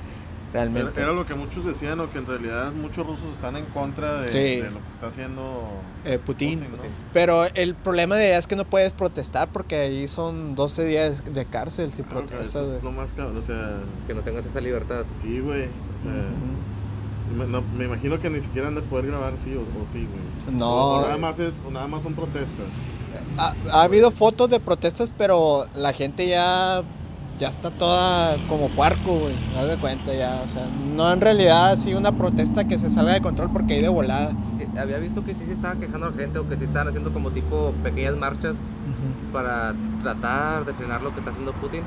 [SPEAKER 3] Era,
[SPEAKER 2] Realmente.
[SPEAKER 3] era lo que muchos decían, ¿no? que en realidad muchos rusos están en contra de,
[SPEAKER 2] Sí.
[SPEAKER 3] de lo que está haciendo
[SPEAKER 2] Eh, Putin.
[SPEAKER 3] Putin, ¿no?
[SPEAKER 2] Pero el problema de allá es que no puedes protestar porque ahí son 12 días de cárcel si
[SPEAKER 3] Claro,
[SPEAKER 2] protestas,
[SPEAKER 3] eso es lo más cabrón, o sea,
[SPEAKER 1] Que no tengas esa libertad.
[SPEAKER 3] sí, güey, o sea, me, no- me imagino que ni siquiera han de poder grabar, sí, o, o sí, güey.
[SPEAKER 2] No.
[SPEAKER 3] O, o nada más es, o nada más son protestas.
[SPEAKER 2] Ha, ha habido fotos de protestas, pero la gente ya ya está toda como puerco, güey. No de cuenta ya, o sea, no en realidad así una protesta que se salga de control porque hay de volada.
[SPEAKER 1] Sí, había visto que sí se estaba quejando la gente o que sí estaban haciendo como tipo pequeñas marchas para tratar de frenar lo que está haciendo Putin.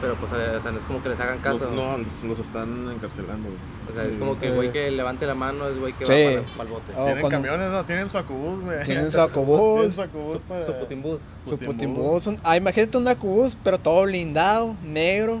[SPEAKER 1] Pero pues, o sea, no es como que les hagan caso.
[SPEAKER 3] Los, no, los, los están encarcelando, güey.
[SPEAKER 1] O sea, es como que el güey que levante la mano es güey que
[SPEAKER 2] Sí.
[SPEAKER 1] va para, para el bote.
[SPEAKER 2] Oh,
[SPEAKER 3] Tienen
[SPEAKER 2] cuando-
[SPEAKER 3] camiones, no, tienen su acubús, güey.
[SPEAKER 2] Tienen <laughs> su acubús.
[SPEAKER 3] Tienen su acubús para...
[SPEAKER 1] Su putimbús.
[SPEAKER 2] Su
[SPEAKER 3] Putimbús.
[SPEAKER 2] Ah, imagínate un acubús, pero todo blindado, negro.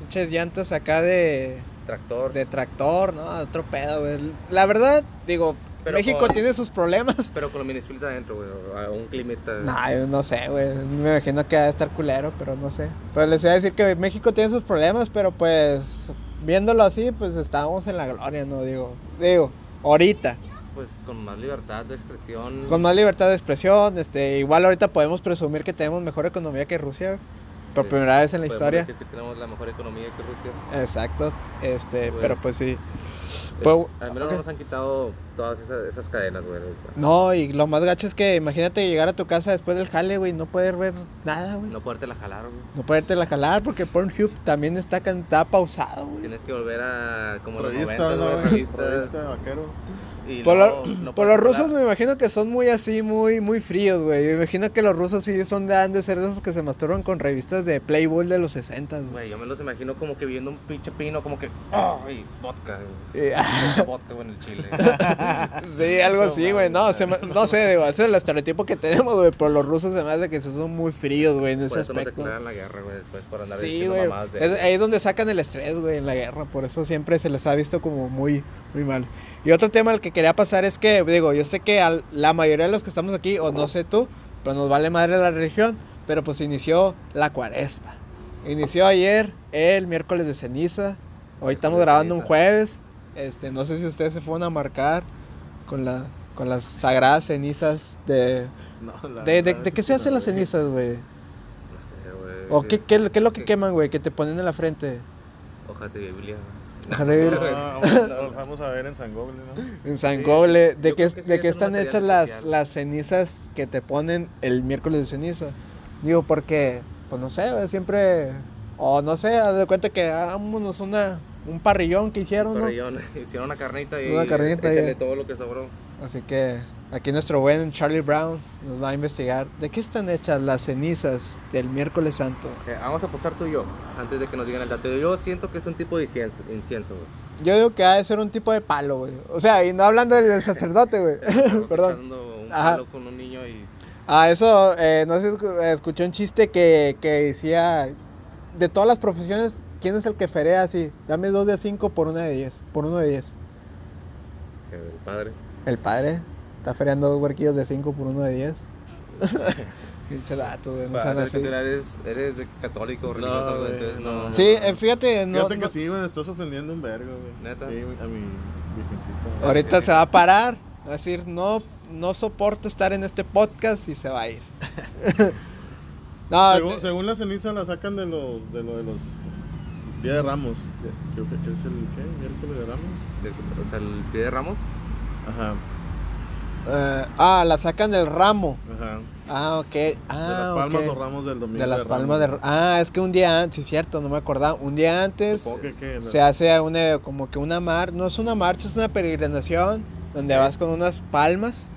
[SPEAKER 2] Muchas llantas acá de,
[SPEAKER 1] Tractor.
[SPEAKER 2] de tractor, ¿no? Otro pedo, güey. La verdad, digo,
[SPEAKER 1] Pero
[SPEAKER 2] México
[SPEAKER 1] con-
[SPEAKER 2] tiene sus problemas.
[SPEAKER 1] Pero con los mini split adentro, güey. Un climita.
[SPEAKER 2] No, no sé, güey. Me imagino que va a estar culero, pero no sé. Pero les iba a decir que México tiene sus problemas, pero pues viéndolo así, pues estábamos en la gloria, ¿no? Digo, digo, ahorita.
[SPEAKER 1] Pues con más libertad de expresión.
[SPEAKER 2] Con más libertad de expresión, este, igual ahorita podemos presumir que tenemos mejor economía que Rusia, por
[SPEAKER 1] Sí,
[SPEAKER 2] primera vez en la historia.
[SPEAKER 1] decir que tenemos la mejor economía que Rusia.
[SPEAKER 2] Exacto, este,
[SPEAKER 1] Pues,
[SPEAKER 2] pero pues sí.
[SPEAKER 1] Eh,
[SPEAKER 2] Pues,
[SPEAKER 1] al menos
[SPEAKER 2] ok.
[SPEAKER 1] no nos han quitado todas esas, esas cadenas, güey.
[SPEAKER 2] No, y lo más gacho es que imagínate llegar a tu casa después del jale, güey, no poder ver nada, güey.
[SPEAKER 1] No poderte la jalar, güey.
[SPEAKER 2] No poderte la jalar porque Pornhub también está, está pausado, güey.
[SPEAKER 1] Tienes que volver a como los
[SPEAKER 3] Revistas,
[SPEAKER 1] 90,
[SPEAKER 3] ¿no,
[SPEAKER 1] güey, revistas.
[SPEAKER 3] Revista vaquero.
[SPEAKER 1] Y
[SPEAKER 2] Por,
[SPEAKER 1] luego
[SPEAKER 2] lo-
[SPEAKER 1] no <clears throat>
[SPEAKER 2] por los rusos me imagino que son muy así, muy muy fríos, güey. Me imagino que los rusos sí son de, han de ser de esos que se masturban con revistas de Playboy de los 60, güey.
[SPEAKER 1] Yo me los imagino como que viendo un pinche pino, como que. ¡Ay! vodka, Mucha <laughs> vodka, en el chile. <laughs>
[SPEAKER 2] sí, algo así, güey. No, se no sé, digo, ese es el estereotipo que tenemos, güey. Por los rusos se me hace que son muy fríos, güey, en ese
[SPEAKER 1] Por eso no se
[SPEAKER 2] aspecto.
[SPEAKER 1] la guerra, güey, después por andar
[SPEAKER 2] Sí, güey.
[SPEAKER 1] de.
[SPEAKER 2] Es- ahí es donde sacan el estrés, güey, en la guerra. Por eso siempre se les ha visto como muy, muy mal. Y otro tema al que quería pasar es que, digo, yo sé que al- la mayoría de los que estamos aquí, o no sé tú, pero nos vale madre la religión, pero pues inició la cuaresma. Inició ayer, el miércoles de ceniza. Hoy estamos
[SPEAKER 1] de
[SPEAKER 2] grabando un jueves. Este, no sé si ustedes se fueron a marcar con la con las sagradas cenizas de...
[SPEAKER 3] No, la
[SPEAKER 2] ¿De, de,
[SPEAKER 3] verdad
[SPEAKER 2] de qué se
[SPEAKER 3] que
[SPEAKER 2] hacen las cenizas, güey?
[SPEAKER 1] No sé, güey.
[SPEAKER 2] ¿O qué,
[SPEAKER 1] es-
[SPEAKER 2] qué, qué es lo que queman, güey? Que te ponen en la frente.
[SPEAKER 1] Hojas de Biblia. güey.
[SPEAKER 3] Ah, <laughs> vamos, a ver en San Goble, ¿no?
[SPEAKER 2] En San
[SPEAKER 1] Sí,
[SPEAKER 2] Goble, ¿de qué,
[SPEAKER 1] creo que sí
[SPEAKER 2] de
[SPEAKER 1] es
[SPEAKER 2] qué
[SPEAKER 1] un
[SPEAKER 2] están hechas las, las cenizas que te ponen el miércoles de ceniza? Digo, porque, pues no sé, siempre, o no sé, haz de cuenta que vámonos una, un parrillón que hicieron, ¿no?
[SPEAKER 1] Parrillón. <laughs> Hicieron una carnita y.
[SPEAKER 2] Una carnita y-
[SPEAKER 1] todo lo que sobró.
[SPEAKER 2] Así que aquí nuestro buen Charlie Brown nos va a investigar de qué están hechas las cenizas del miércoles santo.
[SPEAKER 1] Vamos a apostar tú y yo, antes de que nos digan el dato. Yo siento que es un tipo de incienso, incienso güey.
[SPEAKER 2] Yo digo que ha de ser un tipo de palo, güey. O sea, y no hablando del, sacerdote, güey. <laughs> <laughs> Perdón.
[SPEAKER 1] un palo con un niño y.
[SPEAKER 2] Ah, eso, eh, no sé eh, escuché un chiste que, que decía, de todas las profesiones, ¿quién es el que ferea así? Dame dos de cinco por una de diez, por uno de diez.
[SPEAKER 1] el padre.
[SPEAKER 2] El padre está fereando dos huerquillos de cinco por uno de diez. <laughs> Pinche dato, güey, no
[SPEAKER 1] Para
[SPEAKER 2] sean
[SPEAKER 1] ser
[SPEAKER 2] así.
[SPEAKER 1] eres, eres de católico, religioso, güey,
[SPEAKER 3] güey,
[SPEAKER 1] entonces no.
[SPEAKER 3] no.
[SPEAKER 2] Sí, eh, fíjate, no,
[SPEAKER 3] Fíjate que
[SPEAKER 2] no-
[SPEAKER 3] sí, güey, me estás ofendiendo un vergo, güey.
[SPEAKER 1] ¿Neta?
[SPEAKER 3] Sí, a mi virgencita.
[SPEAKER 2] ahorita
[SPEAKER 1] Sí.
[SPEAKER 2] se va a parar, va a decir, no, no soporto estar en este podcast y se va a ir. <laughs> no,
[SPEAKER 3] según,
[SPEAKER 2] te-
[SPEAKER 3] según la ceniza la sacan de los de lo de los Día de Ramos. Creo que, que es el ¿qué? miércoles de Ramos.
[SPEAKER 1] De- o sea, el pie de Ramos.
[SPEAKER 3] Ajá,
[SPEAKER 2] eh, ah, la sacan del ramo.
[SPEAKER 3] ajá.
[SPEAKER 2] Ah, ok. Ah,
[SPEAKER 3] de las palmas
[SPEAKER 2] ok.
[SPEAKER 3] o ramos del domingo.
[SPEAKER 2] De las
[SPEAKER 3] Ramos.
[SPEAKER 2] palmas de... Ra- Ah, es que un día antes, sí, cierto, no me acordaba. Un día antes
[SPEAKER 3] que, que
[SPEAKER 2] se hace una, como que una mar... No es una marcha, es una peregrinación donde vas con unas palmas.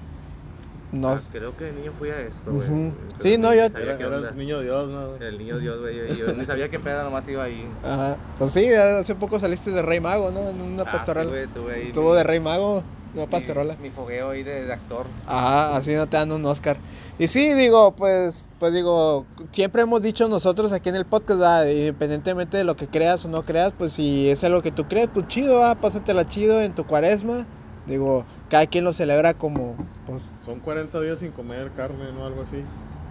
[SPEAKER 2] No,
[SPEAKER 1] Ah, creo que de niño fui a esto, güey.
[SPEAKER 2] Ujú.
[SPEAKER 1] Creo
[SPEAKER 2] Sí,
[SPEAKER 1] que
[SPEAKER 2] no, yo-
[SPEAKER 1] sabía
[SPEAKER 3] Era,
[SPEAKER 1] qué
[SPEAKER 3] eras
[SPEAKER 1] onda.
[SPEAKER 3] niño Dios, ¿no? güey?
[SPEAKER 1] El niño Dios, güey. Yo, ni sabía qué pedo, nomás iba ahí.
[SPEAKER 2] Ajá. Pues sí, hace poco saliste de Rey Mago, ¿no? En una
[SPEAKER 1] Ah,
[SPEAKER 2] pastoral.
[SPEAKER 1] sí, ahí
[SPEAKER 2] Estuvo de Rey Mago, una
[SPEAKER 1] mi-
[SPEAKER 2] pastoral.
[SPEAKER 1] Mi, fogueo ahí de, de actor.
[SPEAKER 2] Ajá, así no te dan un Oscar. Y sí, digo, pues, pues digo, siempre hemos dicho nosotros aquí en el podcast, ¿verdad? independientemente de lo que creas o no creas, pues si es algo que tú crees, pues chido, ¿verdad? pásatela chido en tu cuaresma. Digo, cada quien lo celebra como, pues...
[SPEAKER 3] Son 40 días sin comer carne, ¿no? Algo así.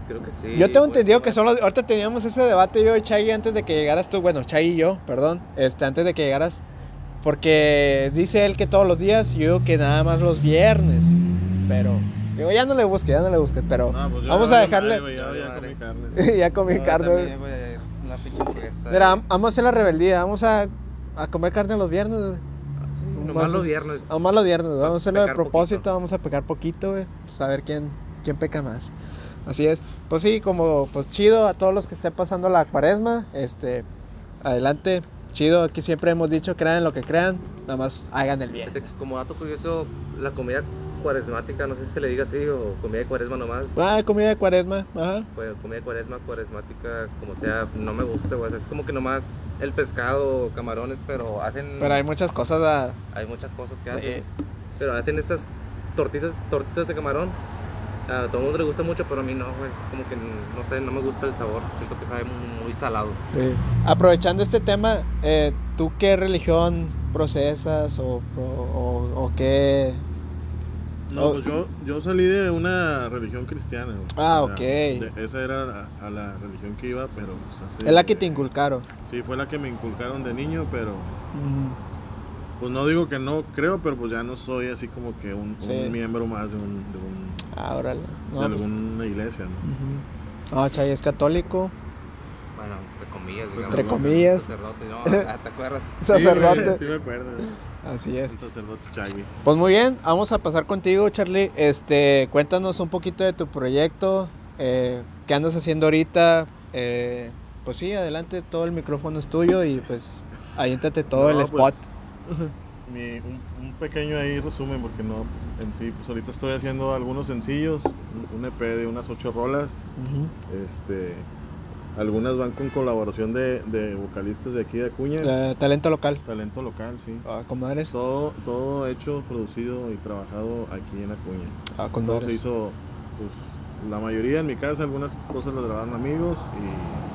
[SPEAKER 1] Creo que sí.
[SPEAKER 2] yo tengo
[SPEAKER 1] pues,
[SPEAKER 2] entendido que son los... Ahorita teníamos ese debate yo y Chagui antes de que llegaras tú, bueno, Chagui y yo, perdón, este, antes de que llegaras, porque dice él que todos los días, yo digo que nada más los viernes, pero... Digo, ya no le busque, ya no le busque, pero
[SPEAKER 3] No, pues
[SPEAKER 2] vamos a dejarle...
[SPEAKER 3] madre, ya, comí carne. <laughs>
[SPEAKER 2] ya comí
[SPEAKER 1] No,
[SPEAKER 2] carne.
[SPEAKER 1] también, pinche.
[SPEAKER 2] Mira, vam- vamos a hacer la rebeldía. Vamos a, a comer carne los viernes. güey.
[SPEAKER 1] Sí, nomás los viernes.
[SPEAKER 2] Nomás los viernes. Vamos a hacerlo de propósito.
[SPEAKER 1] poquito.
[SPEAKER 2] Vamos a pecar poquito, güey. Pues a ver quién, quién peca más. Así es. Pues sí, como pues chido a todos los que estén pasando la cuaresma. Este, adelante. Chido. Aquí siempre hemos dicho, crean lo que crean. Nada más hagan el bien.
[SPEAKER 1] Este, como dato curioso, la comida cuaresmática, no sé si se le diga así, o comida de cuaresma nomás.
[SPEAKER 2] Ah, comida de cuaresma, ajá.
[SPEAKER 1] Pues comida de cuaresma, cuaresmática, como sea, no me gusta, güey. o sea, es como que nomás el pescado, camarones, pero hacen.
[SPEAKER 2] Pero hay muchas cosas a...
[SPEAKER 1] hay muchas cosas que
[SPEAKER 2] Eh,
[SPEAKER 1] hacen. Pero hacen estas tortitas, tortitas de camarón. A todo el mundo le gusta mucho, pero a mí no, güey. Es como que no sé, no me gusta el sabor. Siento que sabe muy salado.
[SPEAKER 2] Aprovechando este tema, eh, ¿tú qué religión procesas o, o, o- o qué?
[SPEAKER 3] No, pues yo, yo salí de una religión cristiana. güey.
[SPEAKER 2] Ah, ok.
[SPEAKER 3] de- esa era a, a la religión que iba, pero... pues, hace-
[SPEAKER 2] Es la que te inculcaron.
[SPEAKER 3] Sí, fue la que me inculcaron de niño, pero... Pues no digo que no creo, pero pues ya no soy así como que un, miembro más de, un, de, un-
[SPEAKER 2] Ah, órale. No,
[SPEAKER 3] de
[SPEAKER 2] pues,
[SPEAKER 3] alguna iglesia, ¿no?
[SPEAKER 2] ujú. No, Chay es católico.
[SPEAKER 1] Bueno, entre comillas, digamos.
[SPEAKER 2] Entre comillas.
[SPEAKER 1] Sacerdote, no, ah, ¿te acuerdas? <laughs>
[SPEAKER 2] Sacerdote.
[SPEAKER 3] Sí, sí me acuerdo.
[SPEAKER 2] Así es.
[SPEAKER 3] Un sacerdote chagui.
[SPEAKER 2] Pues muy bien, vamos a pasar contigo, Charlie. Este, cuéntanos un poquito de tu proyecto, eh, qué andas haciendo ahorita. eh, pues sí, adelante, todo el micrófono es tuyo y pues aviéntate todo
[SPEAKER 3] No,
[SPEAKER 2] el
[SPEAKER 3] pues,
[SPEAKER 2] spot.
[SPEAKER 3] Mi- un pequeño ahí resumen, porque no, en sí, pues ahorita estoy haciendo algunos sencillos, un, EP de unas ocho rolas. Este, algunas van con colaboración de, de vocalistas de aquí de Acuña.
[SPEAKER 2] Eh, talento local.
[SPEAKER 3] Talento local, sí.
[SPEAKER 2] Ah, comadres.
[SPEAKER 3] Todo, todo hecho, producido y trabajado aquí en Acuña.
[SPEAKER 2] Ah,
[SPEAKER 3] Todo se hizo, pues, la mayoría en mi casa, algunas cosas las grabaron amigos y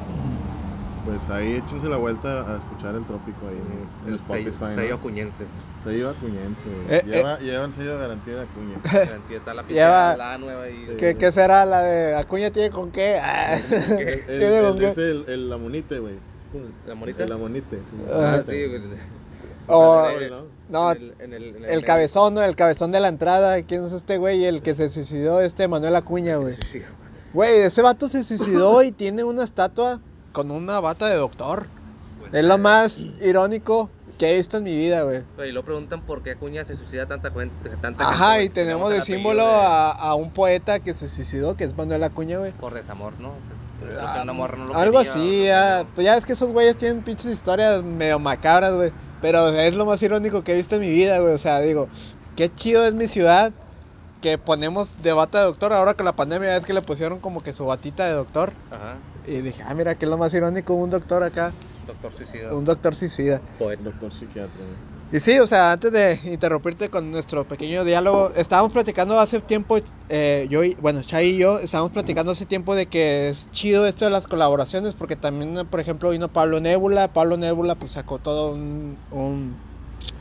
[SPEAKER 3] pues ahí échense la vuelta a escuchar el trópico ahí en, en
[SPEAKER 1] El sello,
[SPEAKER 3] Spotify, ¿no?
[SPEAKER 1] sello acuñense.
[SPEAKER 3] Sello acuñense, güey.
[SPEAKER 2] Eh,
[SPEAKER 3] lleva, lleva el sello de garantía de Acuña. <laughs>
[SPEAKER 1] Garantía está la
[SPEAKER 2] Lleva-
[SPEAKER 1] la nueva ahí.
[SPEAKER 3] Sí.
[SPEAKER 2] ¿Qué, qué será la de Acuña tiene con qué? Ah.
[SPEAKER 1] ¿Qué?
[SPEAKER 3] El,
[SPEAKER 2] Tiene con
[SPEAKER 3] el,
[SPEAKER 2] qué. <laughs>
[SPEAKER 3] el, el amonite, güey.
[SPEAKER 1] ¿La monita?
[SPEAKER 3] El amonite. sí.
[SPEAKER 2] Ah,
[SPEAKER 1] Ah, sí, güey.
[SPEAKER 2] O-
[SPEAKER 1] Eh,
[SPEAKER 2] no,
[SPEAKER 1] en el, en el, en
[SPEAKER 2] el cabezón, ¿no? El cabezón de la entrada. ¿Quién es este güey? El que se suicidó, este Manuel Acuña, güey. Güey, ese vato se suicidó y tiene una estatua con una bata de doctor.
[SPEAKER 1] pues,
[SPEAKER 2] Es lo
[SPEAKER 1] eh,
[SPEAKER 2] más irónico que he visto en mi vida, güey.
[SPEAKER 1] Y lo preguntan por qué Acuña se suicida tanta gente. Tanta
[SPEAKER 2] Ajá,
[SPEAKER 1] gente,
[SPEAKER 2] y tenemos de símbolo
[SPEAKER 1] de-
[SPEAKER 2] a, a un poeta que se suicidó, que es Manuel Acuña, güey.
[SPEAKER 1] Por desamor, ¿no? Que morra no lo
[SPEAKER 2] Ah, Algo
[SPEAKER 1] quería,
[SPEAKER 2] así, ya. Pues ya es que esos güeyes tienen pinches historias medio macabras, güey. Pero es lo más irónico que he visto en mi vida, güey. O sea, digo, qué chido es mi ciudad que ponemos de bata de doctor. Ahora con la pandemia es que le pusieron como que su batita de doctor.
[SPEAKER 1] Ajá.
[SPEAKER 2] Y dije, ah, mira, que es lo más irónico, un doctor acá.
[SPEAKER 1] Doctor suicida.
[SPEAKER 2] Un doctor suicida.
[SPEAKER 1] poeta.
[SPEAKER 3] Doctor psiquiatra.
[SPEAKER 2] Y sí, o sea, antes de interrumpirte con nuestro pequeño diálogo, estábamos platicando hace tiempo, eh, yo y, bueno, Chay y yo, estábamos platicando hace tiempo de que es chido esto de las colaboraciones, porque también, por ejemplo, vino Pablo Nebula, Pablo Nebula pues sacó todo un, un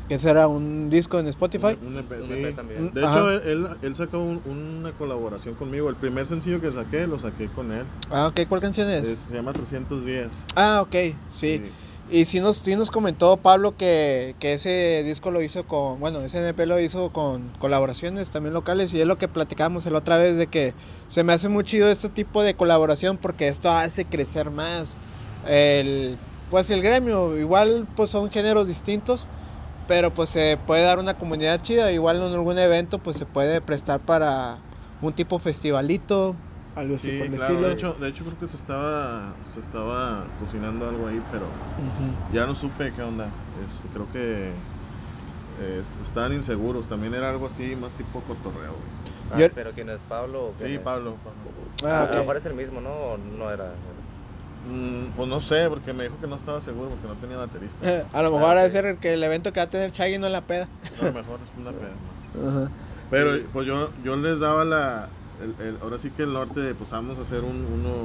[SPEAKER 2] ¿qué será? Un disco en Spotify.
[SPEAKER 3] Un, un EP,
[SPEAKER 1] Un
[SPEAKER 3] sí.
[SPEAKER 1] EP también.
[SPEAKER 3] De
[SPEAKER 2] Ajá.
[SPEAKER 3] hecho, él, él, sacó un- una colaboración conmigo. El primer sencillo que saqué, lo saqué con él.
[SPEAKER 2] Ah, ok, ¿cuál canción es?
[SPEAKER 3] Es- se llama 300 días.
[SPEAKER 2] Ah, ok, sí. Y sí nos, sí nos comentó Pablo que, que ese disco lo hizo con, bueno, ese NP lo hizo con colaboraciones también locales y es lo que platicábamos la otra vez de que se me hace muy chido este tipo de colaboración porque esto hace crecer más el, pues el gremio, igual pues son géneros distintos, pero pues se puede dar una comunidad chida, igual en algún evento pues se puede prestar para un tipo festivalito, algo así
[SPEAKER 3] Sí,
[SPEAKER 2] por el
[SPEAKER 3] claro.
[SPEAKER 2] estilo.
[SPEAKER 3] De hecho, de hecho, creo que se estaba, se estaba cocinando algo ahí, pero ya no supe qué onda. Este, creo que eh, estaban inseguros. También era algo así, más tipo cotorreo.
[SPEAKER 1] Ah,
[SPEAKER 2] Yo-
[SPEAKER 1] Pero ¿quién es Pablo? o quién
[SPEAKER 3] Sí,
[SPEAKER 1] es?
[SPEAKER 3] Pablo.
[SPEAKER 2] Ah,
[SPEAKER 1] A lo mejor es el mismo, ¿no? ¿O no era.
[SPEAKER 3] Mm, pues no sé, porque me dijo que no estaba seguro porque no tenía baterista.
[SPEAKER 2] A lo mejor debe ser el, que el evento que va a tener Chaggy no en la peda.
[SPEAKER 3] A lo mejor es una pena. ¿no? Pero
[SPEAKER 1] Sí.
[SPEAKER 3] pues yo, yo les daba la. el- el- ahora sí que el norte, de, pues vamos a hacer un, uno.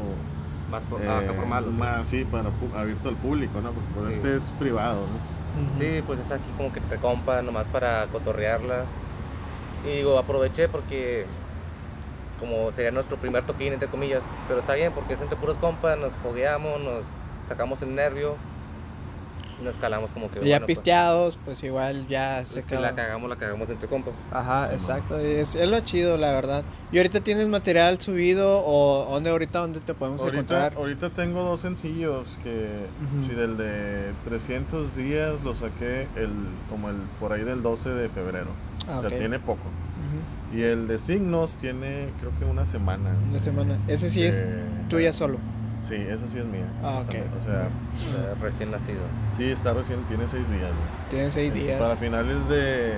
[SPEAKER 1] Más for- ah, acá
[SPEAKER 3] eh,
[SPEAKER 1] formal.
[SPEAKER 3] Más, sí, para abierto al público, ¿no? Porque pues,
[SPEAKER 1] Sí.
[SPEAKER 3] este es privado, ¿no?
[SPEAKER 1] Sí, pues es aquí como que te compa, nomás para cotorrearla. Y digo, aproveché porque como sería nuestro primer toquín, entre comillas, pero está bien porque es entre puros compas, nos fogueamos, nos sacamos el nervio y nos calamos como que...
[SPEAKER 2] Y ya
[SPEAKER 1] bueno, pues,
[SPEAKER 2] pisteados, pues igual ya se
[SPEAKER 1] si la cagamos, la cagamos entre compas.
[SPEAKER 2] Ajá,
[SPEAKER 3] Sí,
[SPEAKER 2] exacto. Es, es lo chido, la verdad. ¿Y ahorita tienes material subido o dónde ahorita dónde te podemos
[SPEAKER 3] Ahorita,
[SPEAKER 2] encontrar?
[SPEAKER 3] ahorita tengo dos sencillos que
[SPEAKER 2] Ujú.
[SPEAKER 3] sí, del de 300 días lo saqué el como el por ahí del 12 de febrero.
[SPEAKER 2] Ah,
[SPEAKER 3] o sea,
[SPEAKER 2] ok.
[SPEAKER 3] tiene poco. Y el de signos tiene creo que una semana.
[SPEAKER 2] Una semana. Ese sí es
[SPEAKER 3] Eh,
[SPEAKER 2] tuya solo.
[SPEAKER 3] Sí, esa sí es mía.
[SPEAKER 2] Ah, ok.
[SPEAKER 3] O sea,
[SPEAKER 1] recién nacido.
[SPEAKER 3] sí está recién, tiene seis días. güey.
[SPEAKER 2] Tienes seis
[SPEAKER 3] Este,
[SPEAKER 2] días.
[SPEAKER 3] Para finales de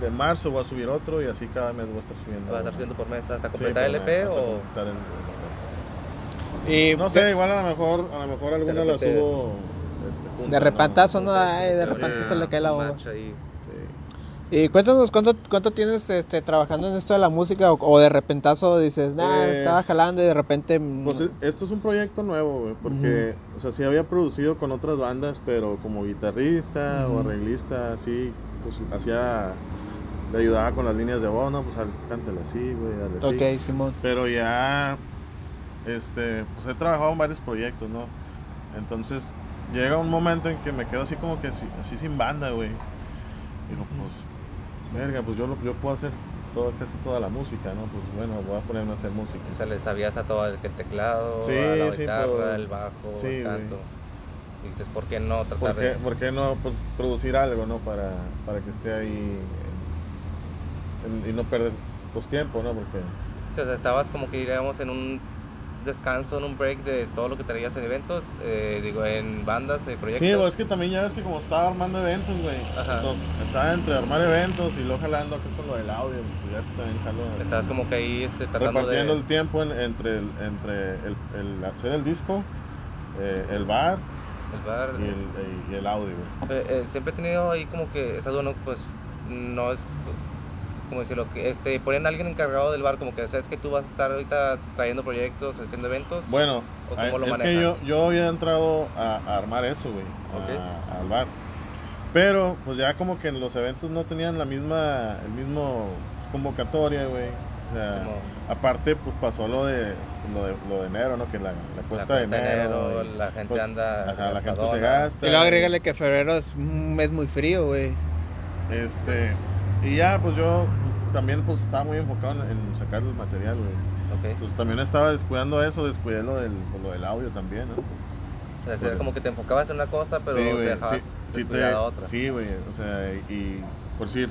[SPEAKER 3] de marzo voy a subir otro y así cada mes voy a estar subiendo.
[SPEAKER 1] ¿Vas a estar subiendo por mes hasta
[SPEAKER 3] Sí,
[SPEAKER 1] completar el EP o...?
[SPEAKER 3] completar el-
[SPEAKER 2] Y
[SPEAKER 3] No sé, igual a lo mejor, a lo mejor alguna la subo este, junta,
[SPEAKER 2] de repantazo, ¿no? Ay, de
[SPEAKER 3] sí,
[SPEAKER 2] se le cae la
[SPEAKER 1] ahí.
[SPEAKER 2] Y cuéntanos, ¿cuánto, cuánto tienes este, trabajando en esto de la música? O, o de repentazo dices, nah,
[SPEAKER 3] Eh,
[SPEAKER 2] estaba jalando y de repente... mm,
[SPEAKER 3] Pues e- esto es un proyecto nuevo, güey, porque, o sea, sí había producido con otras bandas, pero como guitarrista o arreglista, así, pues hacía, le ayudaba con las líneas de voz, no, pues al- cántale así, güey, dale así.
[SPEAKER 2] ok, Simón.
[SPEAKER 3] Pero ya, este, pues he trabajado en varios proyectos, ¿no? Entonces, llega un momento en que me quedo así como que así, así sin banda, güey. Digo, pues, verga, pues yo, lo, yo puedo hacer todo, casi toda la música, ¿no? Pues bueno, voy a ponerme a hacer música.
[SPEAKER 1] O sea, le sabías a todo el, teclado,
[SPEAKER 3] Sí,
[SPEAKER 1] a la
[SPEAKER 3] sí,
[SPEAKER 1] guitarra,
[SPEAKER 3] pero-
[SPEAKER 1] el bajo,
[SPEAKER 3] sí,
[SPEAKER 1] el canto. Dijiste, ¿por qué no tratar
[SPEAKER 3] ¿Por qué,
[SPEAKER 1] de...?
[SPEAKER 3] por qué no pues, producir algo, ¿no? Para, para que esté ahí en- en- y no perder pues, tiempo, ¿no? Porque
[SPEAKER 1] o sea, estabas como que digamos en un descanso, en un break de todo lo que traías en eventos, eh, digo, en bandas, eh, proyectos.
[SPEAKER 3] Sí, pues es que también ya ves que como estaba armando eventos, güey. Entonces, estaba entre armar eventos y luego jalando acá con lo del audio, pues ya es que también jalo.
[SPEAKER 1] Estabas como que ahí este, tratando
[SPEAKER 3] repartiendo
[SPEAKER 1] de...
[SPEAKER 3] el tiempo en- entre, el, entre el, el hacer el disco, eh, el bar
[SPEAKER 1] el bar.
[SPEAKER 3] y el, y el audio, güey.
[SPEAKER 1] Siempre he tenido ahí como que esa duda, ¿no? pues no es como decirlo, que este, ponen a alguien encargado del bar, como que sabes que tú vas a estar ahorita trayendo proyectos, haciendo eventos.
[SPEAKER 3] Bueno,
[SPEAKER 1] ¿O cómo lo
[SPEAKER 3] es que yo, yo había entrado a, a armar eso, güey,
[SPEAKER 1] Ok.
[SPEAKER 3] a- al bar. Pero, pues ya como que en los eventos no tenían la misma, el mismo pues, convocatoria, güey. O sea, aparte, pues pasó lo de, lo de, lo de enero, ¿no? Que la, la
[SPEAKER 1] la
[SPEAKER 3] cuesta de enero. y,
[SPEAKER 1] la gente
[SPEAKER 3] pues,
[SPEAKER 1] anda
[SPEAKER 3] ajá, la gente se gasta.
[SPEAKER 2] Y luego agrégale que febrero es un mes muy frío, güey.
[SPEAKER 3] Este, y ya, pues yo también pues estaba muy enfocado en, en sacar el material, güey.
[SPEAKER 1] Ok.
[SPEAKER 3] Pues también estaba descuidando eso, descuidé lo del, lo del audio también, ¿no?
[SPEAKER 1] O sea, como que te enfocabas en una cosa, pero
[SPEAKER 3] sí,
[SPEAKER 1] te
[SPEAKER 3] güey,
[SPEAKER 1] dejabas
[SPEAKER 3] sí, sí, te-
[SPEAKER 1] otra.
[SPEAKER 3] sí, güey, o sea, y por decir,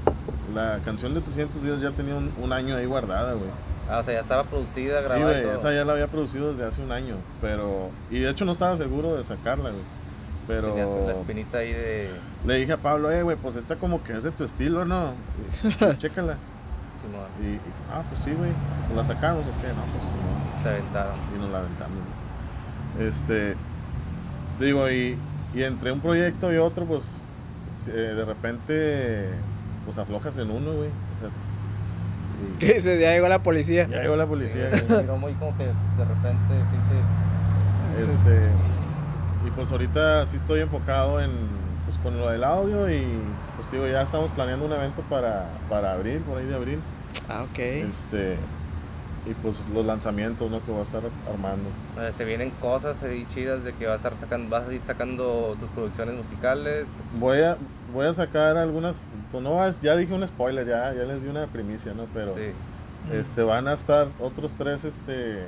[SPEAKER 3] la canción de 300 días ya tenía un, un año ahí guardada, güey.
[SPEAKER 1] Ah, o sea, ya estaba producida,
[SPEAKER 3] Sí,
[SPEAKER 1] grabada. y
[SPEAKER 3] güey, esa ya la había producido desde hace un año, pero, y de hecho no estaba seguro de sacarla, güey. Pero
[SPEAKER 1] Tenías la espinita ahí de.
[SPEAKER 3] le dije a Pablo, eh, güey, pues esta como que es de tu estilo, ¿no? Y, Chécala. Y, y, ah, pues sí, güey, ¿pues ¿la sacamos o qué? No, pues sí,
[SPEAKER 1] se aventaron.
[SPEAKER 3] y nos la aventamos. güey. Este, digo, y, y entre un proyecto y otro, pues eh, de repente, pues aflojas en uno, güey. O sea, <laughs>
[SPEAKER 2] Que ese día llegó la policía.
[SPEAKER 3] ya llegó la policía,
[SPEAKER 1] Sí, muy como que de repente, pinche.
[SPEAKER 3] Este, y pues ahorita sí estoy enfocado en, pues con lo del audio y pues digo, ya estamos planeando un evento para, para abril, por ahí de abril.
[SPEAKER 2] Ah, ok.
[SPEAKER 3] Este, y pues los lanzamientos, ¿no? Que voy a estar armando.
[SPEAKER 1] eh, se vienen cosas ahí chidas de que vas a estar sacando, vas a ir sacando tus producciones musicales.
[SPEAKER 3] Voy a, voy a sacar algunas, pues no, es- ya dije un spoiler, ya, ya les di una primicia, ¿no? Pero
[SPEAKER 1] Sí.
[SPEAKER 3] este, van a estar otros tres este,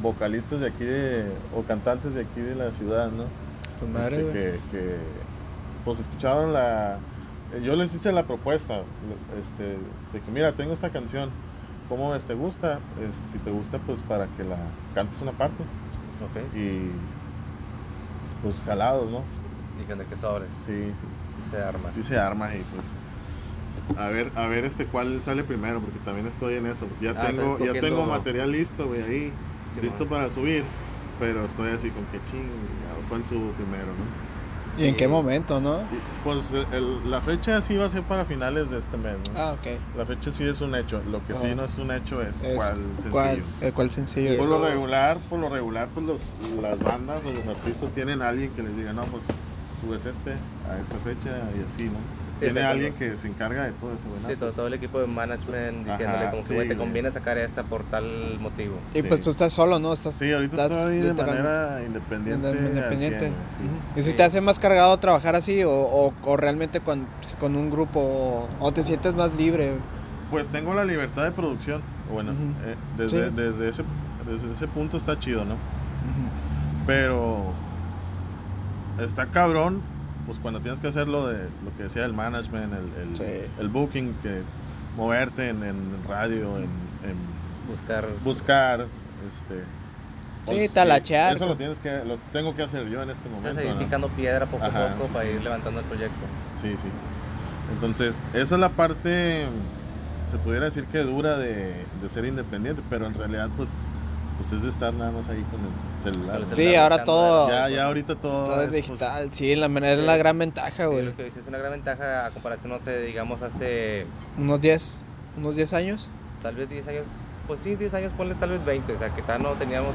[SPEAKER 3] vocalistas de aquí de, o cantantes de aquí de la ciudad, ¿no?
[SPEAKER 2] Pues madre,
[SPEAKER 3] Este, que, que, pues escucharon la, yo les hice la propuesta, este, de que mira, tengo esta canción, ¿cómo ves? ¿Te gusta? Este, si te gusta, pues para que la cantes una parte
[SPEAKER 1] Ok.
[SPEAKER 3] y pues jalados, ¿no?
[SPEAKER 1] Y de que sobres.
[SPEAKER 3] Sí,
[SPEAKER 1] Sí se arma.
[SPEAKER 3] así se arma y pues a ver, a ver este cuál sale primero, porque también estoy en eso. Ya
[SPEAKER 1] Ah,
[SPEAKER 3] tengo, ya tengo material listo, güey, ahí,
[SPEAKER 1] Sí,
[SPEAKER 3] listo
[SPEAKER 1] man.
[SPEAKER 3] para subir, pero estoy así con que ching, ¿cuál subo primero, no?
[SPEAKER 2] ¿Y en qué momento, no?
[SPEAKER 3] Y, pues el- la fecha sí va a ser para finales de este mes, ¿no?
[SPEAKER 2] Ah, ok.
[SPEAKER 3] La fecha sí es un hecho, lo que sí
[SPEAKER 2] Ah.
[SPEAKER 3] no es un hecho es,
[SPEAKER 2] Es-
[SPEAKER 3] cuál sencillo.
[SPEAKER 2] ¿Cuál, eh, cuál sencillo es?
[SPEAKER 3] Por
[SPEAKER 1] eso-
[SPEAKER 3] lo regular, por lo regular, pues los, las bandas o los artistas tienen a alguien que les diga, no, pues subes este a esta fecha y así, ¿no?
[SPEAKER 1] Sí,
[SPEAKER 3] Tiene alguien que se encarga de todo eso, ¿verdad?
[SPEAKER 1] Sí, todo,
[SPEAKER 3] Pues,
[SPEAKER 1] todo el equipo de management diciéndole
[SPEAKER 3] Ajá,
[SPEAKER 1] como que güey, te conviene sacar esta por tal motivo.
[SPEAKER 2] Y
[SPEAKER 3] Sí.
[SPEAKER 2] pues tú estás solo, ¿no? Estás,
[SPEAKER 3] Sí, ahorita
[SPEAKER 2] estás
[SPEAKER 3] estoy de manera independiente.
[SPEAKER 2] independiente.
[SPEAKER 3] 100, güey, sí.
[SPEAKER 2] Ujú. ¿Y si
[SPEAKER 1] Sí.
[SPEAKER 2] te hace más cargado trabajar así o, o- o realmente con, con un grupo o, o te sientes más libre?
[SPEAKER 3] Pues tengo la libertad de producción. Bueno, eh, desde,
[SPEAKER 2] Sí.
[SPEAKER 3] desde, ese, desde ese punto está chido, ¿no? Pero está cabrón, pues cuando tienes que hacer lo de lo que decía el management, el, el,
[SPEAKER 2] Sí.
[SPEAKER 3] el booking, que moverte en, en radio, en, en
[SPEAKER 1] Buscar.
[SPEAKER 3] buscar, este.
[SPEAKER 2] Sí, talachear.
[SPEAKER 3] Eso lo tienes que, lo tengo que hacer yo en este
[SPEAKER 1] o sea,
[SPEAKER 3] momento.
[SPEAKER 1] seguir
[SPEAKER 3] ¿no?
[SPEAKER 1] picando piedra poco a poco
[SPEAKER 3] sí,
[SPEAKER 1] para
[SPEAKER 3] sí.
[SPEAKER 1] ir levantando el proyecto.
[SPEAKER 3] Sí, sí. Entonces, esa es la parte, se pudiera decir que dura de, de ser independiente, pero en realidad, pues, pues es de estar nada más ahí con el celular.
[SPEAKER 1] Con el
[SPEAKER 3] ¿no?
[SPEAKER 2] Sí,
[SPEAKER 1] celular
[SPEAKER 2] ahora todo-
[SPEAKER 3] Ya, ya ahorita todo,
[SPEAKER 2] Todo es
[SPEAKER 3] pues,
[SPEAKER 2] digital, sí, la, es
[SPEAKER 1] Sí.
[SPEAKER 2] la gran ventaja,
[SPEAKER 1] Sí,
[SPEAKER 2] güey.
[SPEAKER 1] lo que dices es una gran ventaja a comparación, no sé, digamos hace
[SPEAKER 2] Unos 10, unos 10 años.
[SPEAKER 1] tal vez 10 años, pues sí, 10 años, ponle tal vez 20, o sea, que tal no teníamos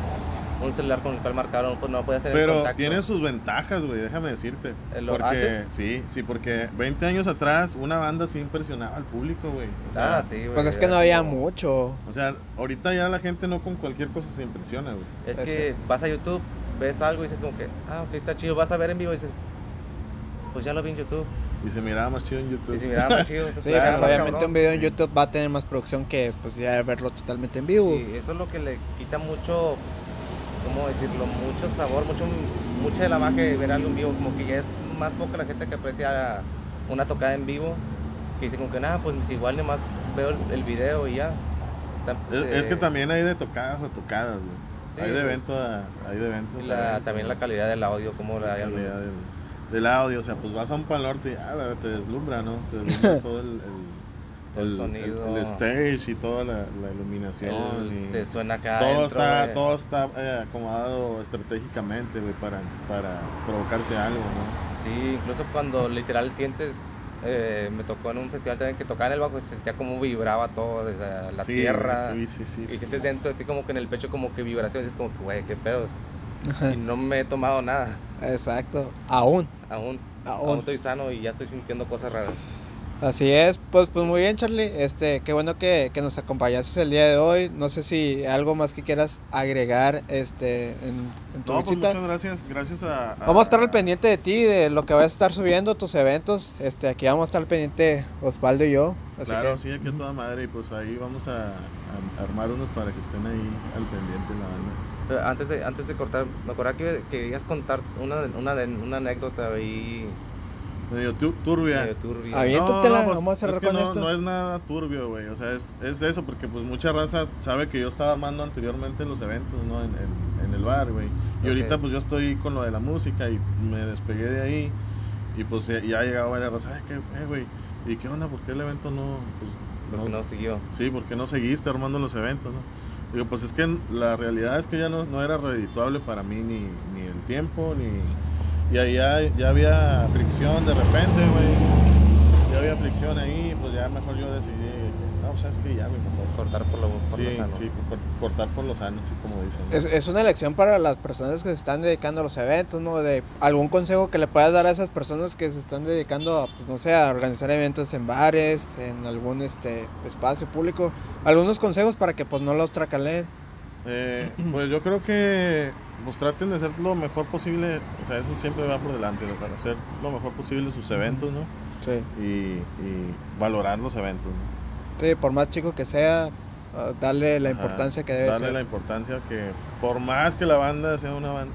[SPEAKER 1] un celular con el cual marcaron, pues no podías tener
[SPEAKER 3] Pero
[SPEAKER 1] contacto.
[SPEAKER 3] tiene sus ventajas, güey, déjame decirte.
[SPEAKER 1] ¿En lo-
[SPEAKER 3] Porque,
[SPEAKER 1] antes?
[SPEAKER 3] sí, sí, porque 20 años atrás una banda sí impresionaba al público, güey. O sea,
[SPEAKER 1] Ah, sí, güey.
[SPEAKER 2] Pues es que no había
[SPEAKER 1] como-
[SPEAKER 2] mucho.
[SPEAKER 3] O sea, ahorita ya la gente no con cualquier cosa se impresiona, güey.
[SPEAKER 1] Es
[SPEAKER 2] Eso.
[SPEAKER 1] que vas a YouTube, ves algo y dices como que, ah, ok, está chido, vas a ver en vivo y dices, pues ya lo vi en YouTube.
[SPEAKER 3] Y se miraba más chido en YouTube.
[SPEAKER 1] Y si miraba más chido, <laughs> se
[SPEAKER 2] Sí, pues
[SPEAKER 1] más
[SPEAKER 2] obviamente
[SPEAKER 1] cabrón.
[SPEAKER 2] un video en
[SPEAKER 3] sí.
[SPEAKER 2] YouTube va a tener más producción que pues ya verlo totalmente en vivo.
[SPEAKER 1] Y eso es lo que le quita mucho, ¿cómo decirlo? Mucho sabor, mucho, mucha de la magia de ver algo en vivo. Como que ya es más poca la gente que aprecia una tocada en vivo. Que dice como que nada, pues igual nomás veo el, el video y ya.
[SPEAKER 3] Es, es que también hay de tocadas a tocadas, güey.
[SPEAKER 1] Sí,
[SPEAKER 3] hay de
[SPEAKER 1] pues.
[SPEAKER 3] evento a, hay de eventos.
[SPEAKER 1] la- también la calidad del audio, como la,
[SPEAKER 3] La calidad del, del audio, o sea, pues vas a un pal norte y ah, te deslumbra, ¿no? Te deslumbra <laughs> todo el, el,
[SPEAKER 1] Todo el sonido.
[SPEAKER 3] el stage y toda la, la iluminación.
[SPEAKER 1] el-
[SPEAKER 3] y
[SPEAKER 1] te suena acá.
[SPEAKER 3] todo,
[SPEAKER 1] adentro,
[SPEAKER 3] está,
[SPEAKER 1] güey.
[SPEAKER 3] todo está eh, acomodado estratégicamente, güey, para, para provocarte algo, ¿no?
[SPEAKER 1] Sí, incluso cuando literal sientes, eh, me tocó en un festival también que tocaba en el bajo y se sentía como vibraba todo, desde la,
[SPEAKER 3] Sí,
[SPEAKER 1] tierra.
[SPEAKER 3] Sí, sí, sí.
[SPEAKER 1] Y sientes dentro de ti como que en el pecho como que vibraciones, es como que, güey, qué pedos. Y no me he tomado nada,
[SPEAKER 2] Exacto. Aún.
[SPEAKER 1] aún,
[SPEAKER 2] Aún.
[SPEAKER 1] aún estoy sano y ya estoy sintiendo cosas raras.
[SPEAKER 2] Así es, pues, pues muy bien Charlie, este, qué bueno que, que nos acompañaste el día de hoy, no sé si algo más que quieras agregar este, en, en tu
[SPEAKER 3] No, pues
[SPEAKER 2] visita.
[SPEAKER 3] muchas gracias, gracias a, a-
[SPEAKER 2] Vamos a estar al pendiente de ti, de lo que vas a estar subiendo, tus eventos, este, aquí vamos a estar al pendiente Osvaldo y yo. Así
[SPEAKER 3] Claro,
[SPEAKER 2] que,
[SPEAKER 3] sí, aquí a toda madre y pues ahí vamos a, a armar unos para que estén ahí al pendiente la banda.
[SPEAKER 1] Pero antes de, antes de cortar, me acordaba que que querías contar una, una, una anécdota ahí
[SPEAKER 3] Medio tu- turbia.
[SPEAKER 1] medio turbia.
[SPEAKER 2] Aviéntatela,
[SPEAKER 3] pues,
[SPEAKER 2] vamos a cerrar
[SPEAKER 3] es que
[SPEAKER 2] con
[SPEAKER 3] no,
[SPEAKER 2] esto.
[SPEAKER 3] No es nada turbio, güey. O sea, es, es eso, porque pues mucha raza sabe que yo estaba armando anteriormente en los eventos, ¿no? En, en- en el bar, güey. Y ahorita pues yo estoy con lo de la música y me despegué de ahí. Y pues ya ya ha llegado varias raza, ay, ¿qué, eh, güey? ¿Y qué onda? ¿Por qué el evento no...? Pues,
[SPEAKER 1] Porque no siguió.
[SPEAKER 3] Sí, ¿por qué no seguiste armando los eventos, no? Digo, pues es que la realidad es que ya no, no era redituable para mí ni, ni el tiempo, ni... Y ahí ya, ya había fricción de repente, güey. Ya había fricción ahí, pues ya mejor yo decidí, no, pues sabes que ya, güey, mejor.
[SPEAKER 1] Cortar por lo, por
[SPEAKER 3] Sí,
[SPEAKER 1] lo sano.
[SPEAKER 3] sí, cor- cortar por los años, sí, como dicen. ¿no?
[SPEAKER 2] es, es una elección para las personas que se están dedicando a los eventos, ¿no? De algún consejo que le puedas dar a esas personas que se están dedicando a, pues no sé, a organizar eventos en bares, en algún este espacio público, algunos consejos para que pues no los tracaleen.
[SPEAKER 3] Eh, pues yo creo que pues traten de hacer lo mejor posible, o sea, eso siempre va por delante, ¿no? para hacer lo mejor posible sus eventos, ¿no?
[SPEAKER 2] Sí.
[SPEAKER 3] Y, y valorar los eventos, ¿no?
[SPEAKER 2] Sí, por más chico que sea, ah, darle la
[SPEAKER 3] Ajá,
[SPEAKER 2] importancia que debe
[SPEAKER 3] darle
[SPEAKER 2] ser.
[SPEAKER 3] la importancia que por más que la banda sea una banda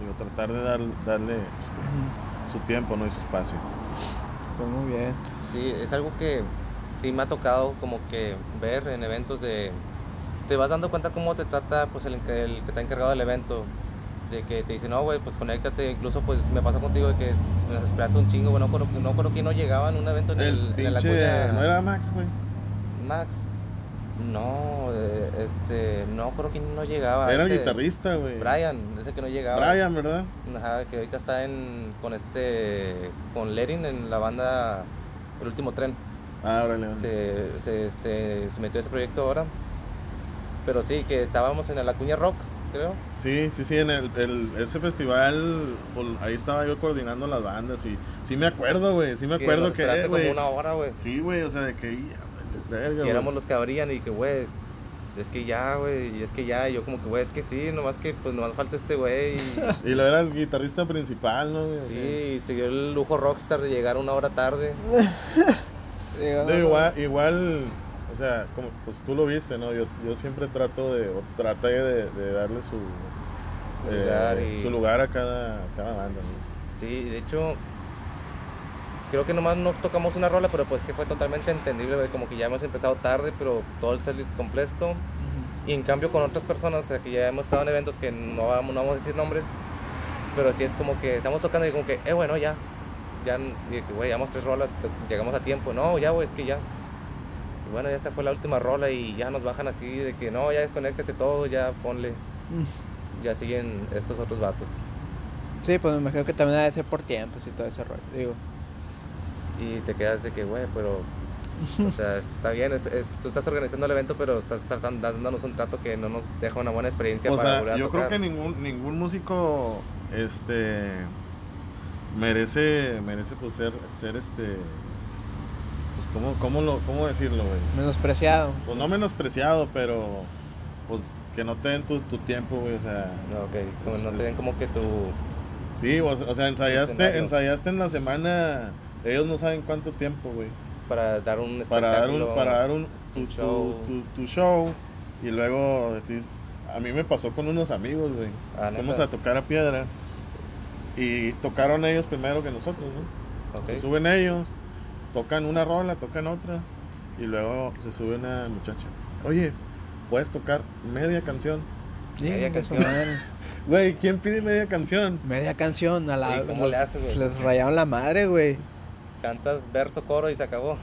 [SPEAKER 3] digo, tratar de dar, darle este, su tiempo no y su espacio
[SPEAKER 2] Pues muy bien.
[SPEAKER 1] Sí, es algo que sí me ha tocado como que ver en eventos de... Te vas dando cuenta cómo te trata pues el, el que está encargado del evento. De que te dice, no, güey, pues conéctate. Incluso pues me pasó contigo de que me esperaste un chingo, güey. No creo, no creo que no llegaba en un evento en
[SPEAKER 3] el,
[SPEAKER 1] el, en la cuña
[SPEAKER 3] no era Max güey
[SPEAKER 1] Max. No, eh, este, no creo que no llegaba.
[SPEAKER 3] era el
[SPEAKER 1] este,
[SPEAKER 3] guitarrista güey
[SPEAKER 1] Brian, ese que no llegaba.
[SPEAKER 3] Brian verdad
[SPEAKER 1] Ajá, que ahorita está en, con este, con Lerin en la banda El Último Tren.
[SPEAKER 3] ah órale órale.
[SPEAKER 1] Se, se, este, se metió a ese proyecto ahora. Pero sí, que estábamos en la Cuña Rock, creo.
[SPEAKER 3] sí sí sí en el, el- ese festival pues, ahí estaba yo coordinando las bandas y sí me acuerdo güey sí me
[SPEAKER 1] Que
[SPEAKER 3] acuerdo que eh, güey
[SPEAKER 1] como una hora, güey.
[SPEAKER 3] sí güey o sea de que verga,
[SPEAKER 1] Y éramos los que abrían y que, güey, es que ya, güey, y es que ya. Y yo como que, güey, es que sí, nomás que, pues, nomás falta este güey. y- <laughs>
[SPEAKER 3] y lo era el guitarrista principal no güey?
[SPEAKER 1] Sí, y se dio el lujo rockstar de llegar una hora tarde. <laughs>
[SPEAKER 3] No, igual, igual, o sea, como pues tú lo viste, ¿no? Yo, yo siempre trato de, o traté de, de darle su,
[SPEAKER 1] Su
[SPEAKER 3] eh,
[SPEAKER 1] lugar y-
[SPEAKER 3] su lugar a cada, cada banda, ¿no?
[SPEAKER 1] Sí, de hecho, creo que nomás no tocamos una rola, pero pues que fue totalmente entendible, güey, como que ya hemos empezado tarde, pero todo el setlist completo. Y en cambio con otras personas, o sea, que ya hemos estado en eventos que no vamos, no vamos a decir nombres, pero sí es como que estamos tocando y como que, eh, bueno, ya. ya, y de que, güey, llevamos tres rolas, llegamos a tiempo. No, ya, güey, es que ya. Bueno, ya esta fue la última rola y ya nos bajan así de que no, ya desconéctate todo, ya ponle.
[SPEAKER 2] Mm.
[SPEAKER 1] Ya siguen estos otros vatos.
[SPEAKER 2] Sí, pues me imagino que también debe ser por tiempos y todo ese rollo. Digo,
[SPEAKER 1] Y te quedas de que, güey, pero. O sea, <laughs> está bien, es, es- tú estás organizando el evento, pero estás tratando, dándonos un trato que no nos deja una buena experiencia
[SPEAKER 3] O
[SPEAKER 1] para
[SPEAKER 3] sea,
[SPEAKER 1] volver a
[SPEAKER 3] yo creo que ningún ningún músico este merece merece pues ser ser este cómo cómo lo cómo decirlo, güey.
[SPEAKER 2] menospreciado.
[SPEAKER 3] Pues no menospreciado, pero pues que no te den tu, tu tiempo, güey, o sea,
[SPEAKER 1] No, ok, como no
[SPEAKER 3] Es-
[SPEAKER 1] te den como que tu.
[SPEAKER 3] sí, o, o sea, ensayaste ensayaste en la semana, ellos no saben cuánto tiempo, güey.
[SPEAKER 1] para dar un
[SPEAKER 3] para dar
[SPEAKER 1] espectáculo.
[SPEAKER 3] un para dar un tu,
[SPEAKER 1] un show.
[SPEAKER 3] tu- tu show y luego a mí me pasó con unos amigos güey
[SPEAKER 1] Ah,
[SPEAKER 3] fuimos a tocar a piedras y tocaron ellos primero que nosotros ¿no?
[SPEAKER 1] Ok.
[SPEAKER 3] se suben ellos tocan una rola tocan otra y luego se sube una muchacha oye puedes tocar media canción
[SPEAKER 1] Media canción.
[SPEAKER 3] güey quién pide media canción
[SPEAKER 2] Media canción a la.
[SPEAKER 1] Sí, ¿cómo le haces, güey?
[SPEAKER 2] les rayaron la madre, güey.
[SPEAKER 1] Cantas verso, coro y se acabó.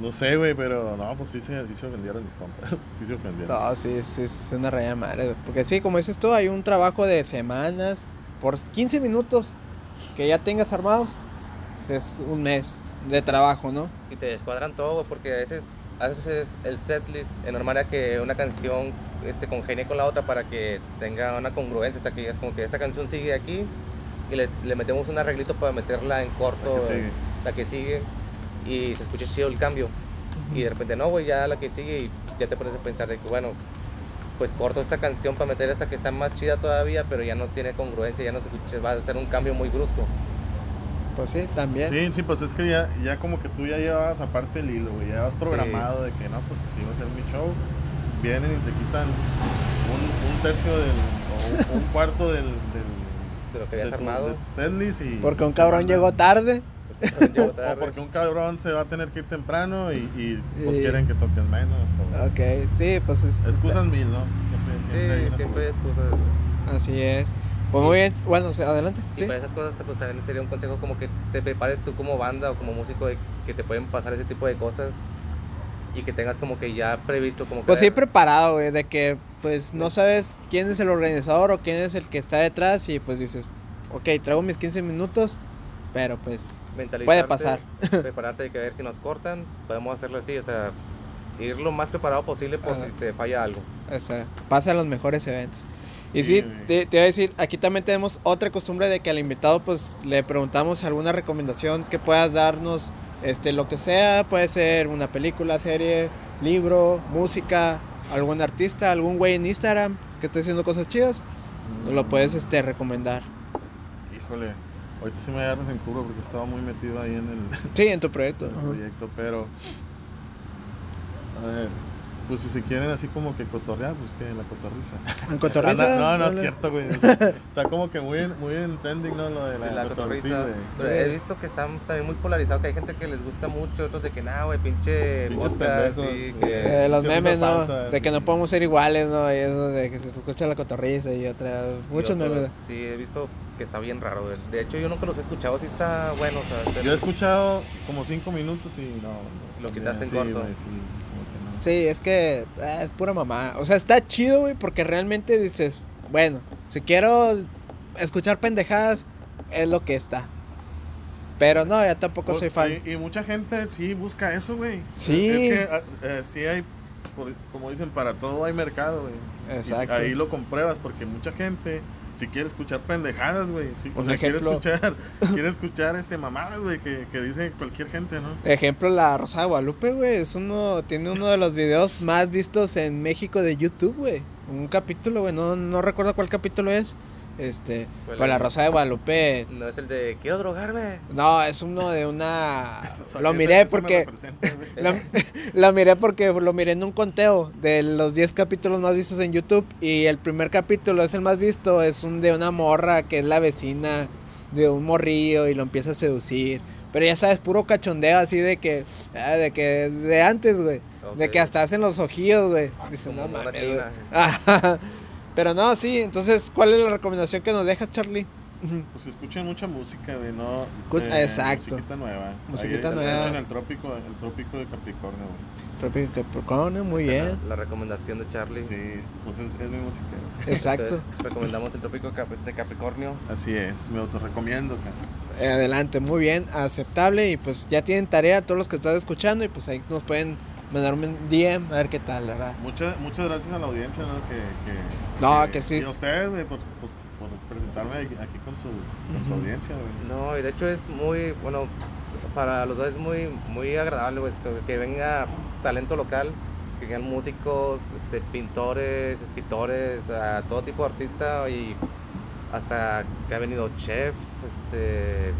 [SPEAKER 3] no sé güey pero no pues sí se, sí se ofendieron mis compas <laughs> sí se ofendieron
[SPEAKER 2] No, sí, sí, es una raya de madre. güey. Porque sí, como dices tú, hay un trabajo de semanas. Por 15 minutos que ya tengas armados, es un mes de trabajo, ¿no?
[SPEAKER 1] Y te descuadran todo, güey, porque a veces haces el setlist en normal a que una canción este, congenie con la otra para que tenga una congruencia. O sea, que es como que esta canción sigue aquí y le, le metemos un arreglito para meterla en corto,
[SPEAKER 3] La que sigue.
[SPEAKER 1] la que sigue, y se escucha chido el cambio. Y de repente, no, güey, ya la que sigue y ya te pones a pensar de que, bueno, pues corto esta canción para meter esta que está más chida todavía, pero ya no tiene congruencia, ya no se escucha, va a ser un cambio muy brusco.
[SPEAKER 2] Pues sí, también.
[SPEAKER 3] Sí, sí, pues es que ya, ya como que tú ya llevabas aparte el hilo, güey. Ya vas programado de que no, pues así va a ser mi show. Vienen y te quitan un, un tercio del, o un, un <laughs> cuarto del, del,
[SPEAKER 1] De lo que
[SPEAKER 3] de,
[SPEAKER 1] habías
[SPEAKER 3] tu,
[SPEAKER 1] armado.
[SPEAKER 3] de tu setlist y...
[SPEAKER 2] Porque un cabrón llegó tarde. <laughs>
[SPEAKER 3] O porque un cabrón se va a tener que ir temprano y, y, pues
[SPEAKER 2] Y-
[SPEAKER 3] quieren que toques menos. o-
[SPEAKER 2] Ok, sí, pues es.
[SPEAKER 3] Excusas mil, ¿no? Siempre,
[SPEAKER 1] Sí, siempre hay
[SPEAKER 3] excusas.
[SPEAKER 1] excusas.
[SPEAKER 2] Así es. Pues muy bien. Bueno, adelante.
[SPEAKER 1] Y
[SPEAKER 2] Sí.
[SPEAKER 1] para esas cosas, pues también sería un consejo como que te prepares tú como banda o como músico de que te pueden pasar ese tipo de cosas y que tengas como que ya previsto como que...
[SPEAKER 2] Pues sí, preparado, güey, de que pues no sabes quién es el organizador o quién es el que está detrás y pues dices, ok, traigo mis 15 minutos, pero pues puede pasar. <laughs>
[SPEAKER 1] Prepararte de que a ver si nos cortan, podemos hacerlo así, o sea, ir lo más preparado posible por
[SPEAKER 2] Ajá.
[SPEAKER 1] si te falla algo.
[SPEAKER 2] O sea, pasan los mejores eventos. Y sí, te, te voy a decir, aquí también tenemos otra costumbre de que al invitado pues le preguntamos alguna recomendación que puedas darnos, este, lo que sea, puede ser una película, serie, libro, música, algún artista, algún güey en Instagram que esté haciendo cosas chidas, nos lo puedes este, recomendar.
[SPEAKER 3] Híjole, ahorita sí me agarras en curva porque estaba muy metido ahí en el,
[SPEAKER 2] Sí, en tu proyecto.
[SPEAKER 3] el <laughs>
[SPEAKER 2] ajá.
[SPEAKER 3] proyecto, pero... A ver, pues si se quieren así como que cotorrear, pues que la cotorriza.
[SPEAKER 2] ¿En cotorriza? <laughs>
[SPEAKER 3] Anda- no, no es cierto, güey. <laughs> Está como que muy en, muy en trending, ¿no? Lo de la,
[SPEAKER 1] Sí, la
[SPEAKER 3] cotorriza,
[SPEAKER 1] he visto que están también muy polarizados, que hay gente que les gusta mucho, otros de que nada, güey, pinche
[SPEAKER 3] pendejos,
[SPEAKER 1] sí, que...
[SPEAKER 2] Eh, los memes, ¿no? de que no podemos ser iguales, ¿no? Y eso de que se te escucha la cotorriza y otra.
[SPEAKER 1] y
[SPEAKER 2] Muchos memes.
[SPEAKER 1] Sí, he visto que está bien raro. güey. De hecho, yo nunca los he escuchado, sí está bueno. O sea,
[SPEAKER 3] Yo he escuchado como cinco minutos y no.
[SPEAKER 1] Lo quitaste en corto.
[SPEAKER 3] güey, sí,
[SPEAKER 2] es que eh, es pura mamá. O sea, está chido, güey, porque realmente dices, bueno, si quiero escuchar pendejadas, es lo que está. Pero no, ya tampoco
[SPEAKER 3] Pues,
[SPEAKER 2] soy fan.
[SPEAKER 3] Y, y mucha gente sí busca eso, güey.
[SPEAKER 2] Sí.
[SPEAKER 3] Es que ah, eh, sí hay, por- como dicen, para todo hay mercado, güey. Y
[SPEAKER 2] Exacto.
[SPEAKER 3] ahí lo compruebas porque mucha gente si quiere escuchar pendejadas, güey. Sí, o sea, quiere escuchar, <laughs> quiere escuchar este mamadas, güey, que, que dice cualquier gente, ¿no?
[SPEAKER 2] Ejemplo, la Rosa de Guadalupe, güey, es uno, tiene uno de los videos más vistos en México de YouTube, güey. Un capítulo, güey, no, no recuerdo cuál capítulo es. Este,
[SPEAKER 1] Pues
[SPEAKER 2] pues
[SPEAKER 1] la-
[SPEAKER 2] Rosa de Guadalupe,
[SPEAKER 1] No es el de quiero drogarme.
[SPEAKER 2] no, es uno de una... <laughs> Lo miré
[SPEAKER 3] eso-
[SPEAKER 2] porque... <laughs> Lo, lo miré porque lo miré en un conteo de los 10 capítulos más vistos en YouTube y el primer capítulo es el más visto, es un de una morra que es la vecina de un morrillo y lo empieza a seducir. Pero ya sabes, puro cachondeo así de que ah, de que de antes, güey. De que hasta hacen los ojillos, güey. Dicen,
[SPEAKER 1] Como
[SPEAKER 2] no mames. <laughs>
[SPEAKER 1] china.
[SPEAKER 2] güey". Ajá. Pero no, sí, entonces, ¿cuál es la recomendación que nos dejas, Charlie?
[SPEAKER 3] Pues escuchen mucha música, güey, no. Eh,
[SPEAKER 2] exacto.
[SPEAKER 3] Musiquita nueva.
[SPEAKER 2] Musiquita
[SPEAKER 3] Ahí, de
[SPEAKER 2] nueva.
[SPEAKER 3] En el trópico, el trópico de Capricornio, güey.
[SPEAKER 2] Trópico Capricornio, muy bien.
[SPEAKER 1] La, la recomendación de Charlie.
[SPEAKER 3] Sí, pues es, es mi música.
[SPEAKER 2] Exacto.
[SPEAKER 1] Entonces, recomendamos el tópico Cap- de Capricornio.
[SPEAKER 3] Así es, me autorrecomiendo, cara.
[SPEAKER 2] Adelante, muy bien, aceptable. Y pues ya tienen tarea todos los que están escuchando. Y pues ahí nos pueden mandar un DM a ver qué tal, ¿verdad?
[SPEAKER 3] Muchas, muchas gracias a la audiencia, ¿no? Que, que,
[SPEAKER 2] No, que sí.
[SPEAKER 3] Y a ustedes, güey, por, por, por presentarme aquí con su, con su audiencia, güey.
[SPEAKER 1] No, y de hecho es muy, bueno, para los dos es muy, muy agradable pues, que, que venga talento local, que vengan músicos, este, pintores, escritores, a todo tipo de artista y hasta que ha venido chefs, este,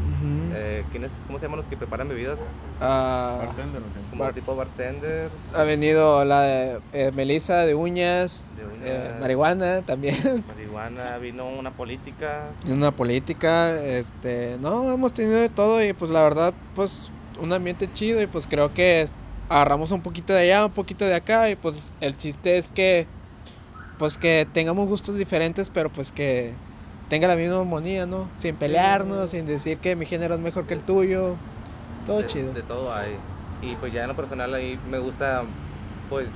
[SPEAKER 1] eh, ¿quiénes, ¿cómo se llaman los que preparan bebidas?
[SPEAKER 2] Ah,
[SPEAKER 3] Bartender.
[SPEAKER 1] Como
[SPEAKER 2] Bar-
[SPEAKER 1] tipo bartenders.
[SPEAKER 2] ha venido la de eh, Melissa de uñas,
[SPEAKER 1] de
[SPEAKER 2] eh,
[SPEAKER 1] uñas,
[SPEAKER 2] marihuana también. <laughs>
[SPEAKER 1] marihuana, vino una política.
[SPEAKER 2] una política, este, no, hemos tenido de todo y pues la verdad, pues un ambiente chido y pues creo que agarramos un poquito de allá, un poquito de acá y pues el chiste es que, pues que tengamos gustos diferentes, pero pues que tenga la misma armonía, ¿no? Sin
[SPEAKER 1] Sí.
[SPEAKER 2] pelearnos, sin decir que mi género es mejor que el tuyo, todo
[SPEAKER 1] de,
[SPEAKER 2] chido.
[SPEAKER 1] De todo hay. Y pues ya en lo personal ahí me gusta pues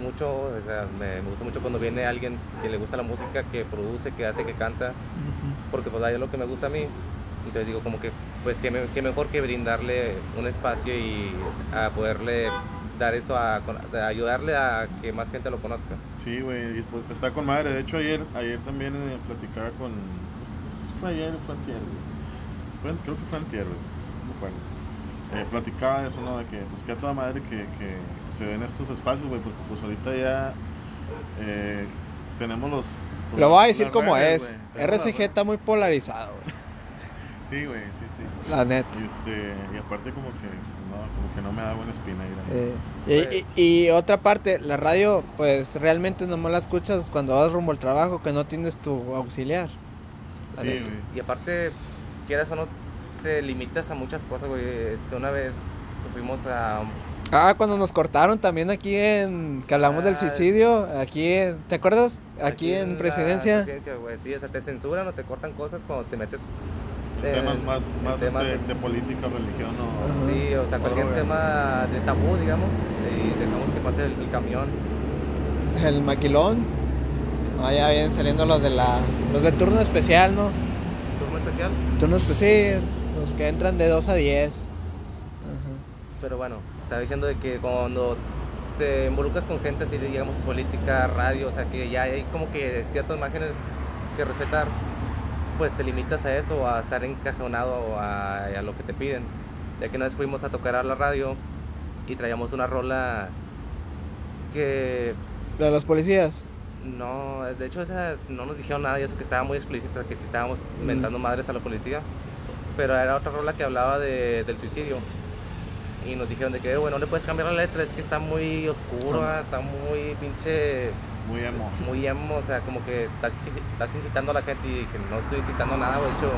[SPEAKER 1] mucho, o sea, me, me gusta mucho cuando viene alguien que le gusta la música, que produce, que hace, que canta, porque pues ahí es lo que me gusta a mí. Entonces digo como que pues que, me- que mejor que brindarle un espacio y a poderle dar eso a, con- a ayudarle a que más gente lo conozca.
[SPEAKER 3] Sí, güey, y, pues, está con madre. De hecho, ayer, ayer también eh, platicaba con. Fue ayer, fue antier. Fue, creo que fue antier, güey. No. Eh, platicaba de eso, ¿no? De que, pues, que a toda madre que, que se den estos espacios, güey, porque pues ahorita ya eh, tenemos los. pues,
[SPEAKER 2] Lo voy a decir como
[SPEAKER 3] redes,
[SPEAKER 2] es, RCG está muy polarizado, güey,
[SPEAKER 3] Sí, güey, sí, sí.
[SPEAKER 2] la neta.
[SPEAKER 3] Y, este, y aparte, como que, que no me da buena espina ir
[SPEAKER 2] Eh,
[SPEAKER 1] Pues-
[SPEAKER 2] y, y- y otra parte, la radio, pues realmente nomás la escuchas cuando vas rumbo al trabajo, que no tienes tu auxiliar.
[SPEAKER 3] Sí.
[SPEAKER 1] Y aparte, quieras o no, te limitas a muchas cosas, güey. Este, una vez fuimos a
[SPEAKER 2] Ah, cuando nos cortaron también aquí en, que hablamos del
[SPEAKER 1] Ah,
[SPEAKER 2] suicidio, aquí en, ¿te acuerdas? Aquí, en presidencia.
[SPEAKER 1] presidencia, güey, sí, o sea, te censuran o te cortan cosas cuando te metes.
[SPEAKER 3] En
[SPEAKER 1] eh,
[SPEAKER 3] temas más, más
[SPEAKER 1] temas
[SPEAKER 3] este,
[SPEAKER 1] de-
[SPEAKER 3] de política, religión o.
[SPEAKER 1] Sí, o sea, cualquier tema de tabú, digamos, y dejamos que pase el, el camión.
[SPEAKER 2] El maquilón. Ah, ya vienen saliendo los de la, los del turno especial, ¿no?
[SPEAKER 1] Turno especial.
[SPEAKER 2] Turno especial, los que entran de 2 a 10. Ajá.
[SPEAKER 1] Pero bueno, estaba diciendo de que cuando te involucras con gente así, de, digamos, política, radio, o sea, que ya hay como que ciertas imágenes que respetar, pues te limitas a eso, a estar encajonado a, a lo que te piden. Ya que una vez fuimos a tocar a la radio y traíamos una rola que
[SPEAKER 2] La de los policías.
[SPEAKER 1] no, de hecho esas no nos dijeron nada y eso que estaba muy explícita, que si estábamos
[SPEAKER 2] Mm.
[SPEAKER 1] mentando madres a la policía. Pero era otra rola que hablaba de, del suicidio. Y nos dijeron de que, bueno, no le puedes cambiar la letra, es que está muy oscura, está muy pinche,
[SPEAKER 3] Muy emo.
[SPEAKER 1] muy emo, o sea, como que estás, incitando a la gente y que no estoy incitando a nada, de hecho,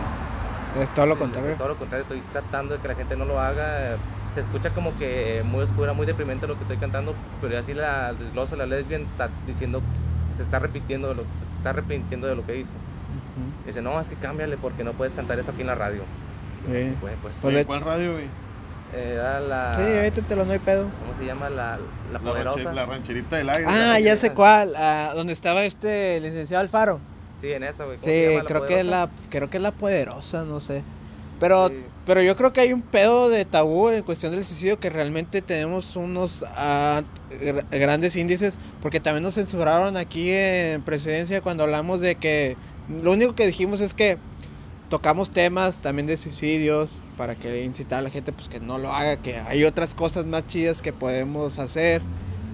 [SPEAKER 2] Es todo lo contrario.
[SPEAKER 1] Todo lo contrario, estoy tratando de que la gente no lo haga. Se escucha como que muy oscura, muy deprimente lo que estoy cantando, pero ya así la desglosa, la lesbian está diciendo, se está repitiendo, de lo, se está arrepintiendo de lo que hizo. Dice, no, es que cámbiale porque no puedes cantar eso aquí en la radio.
[SPEAKER 2] Sí.
[SPEAKER 1] Pues,
[SPEAKER 2] Pues
[SPEAKER 3] ¿En
[SPEAKER 2] de-
[SPEAKER 3] cuál radio, güey?
[SPEAKER 1] Eh, era la,
[SPEAKER 2] Sí, ahorita te lo no hay pedo.
[SPEAKER 1] ¿cómo se llama? La, la
[SPEAKER 3] La,
[SPEAKER 1] poderosa.
[SPEAKER 3] ranche- la rancherita del aire.
[SPEAKER 2] Ah, ya sé cuál. ah, donde estaba este licenciado Alfaro.
[SPEAKER 1] Sí, en esa, güey. ¿Cómo
[SPEAKER 2] Sí,
[SPEAKER 1] se llama?
[SPEAKER 2] creo que es la, creo que es la poderosa, no sé. Pero,
[SPEAKER 1] Sí.
[SPEAKER 2] pero yo creo que hay un pedo de tabú en cuestión del suicidio que realmente tenemos unos gr- grandes índices, porque también nos censuraron aquí en presidencia cuando hablamos de que lo único que dijimos es que tocamos temas también de suicidios para que incitar a la gente pues que no lo haga, que hay otras cosas más chidas que podemos hacer.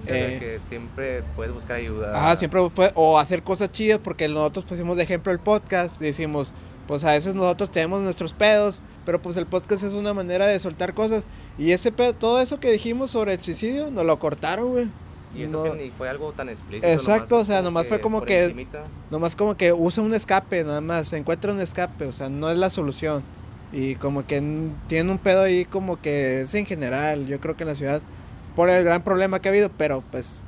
[SPEAKER 2] Eh,
[SPEAKER 1] que siempre puedes buscar ayuda.
[SPEAKER 2] Ajá, siempre puede- o hacer cosas chidas porque nosotros pusimos de ejemplo el podcast, decimos, pues a veces nosotros tenemos nuestros pedos, pero pues el podcast es una manera de soltar cosas y ese pedo, todo eso que dijimos sobre el suicidio nos lo cortaron, güey.
[SPEAKER 1] Y eso
[SPEAKER 2] No-
[SPEAKER 1] que ni fue algo tan explícito.
[SPEAKER 2] Exacto, o sea, nomás fue como que-
[SPEAKER 1] encimita.
[SPEAKER 2] Nomás como que usa un escape, nada más, encuentra un escape, o sea, no es la solución. Y como que tienen un pedo ahí como que es en general, yo creo que en la ciudad, por el gran problema que ha habido, pero pues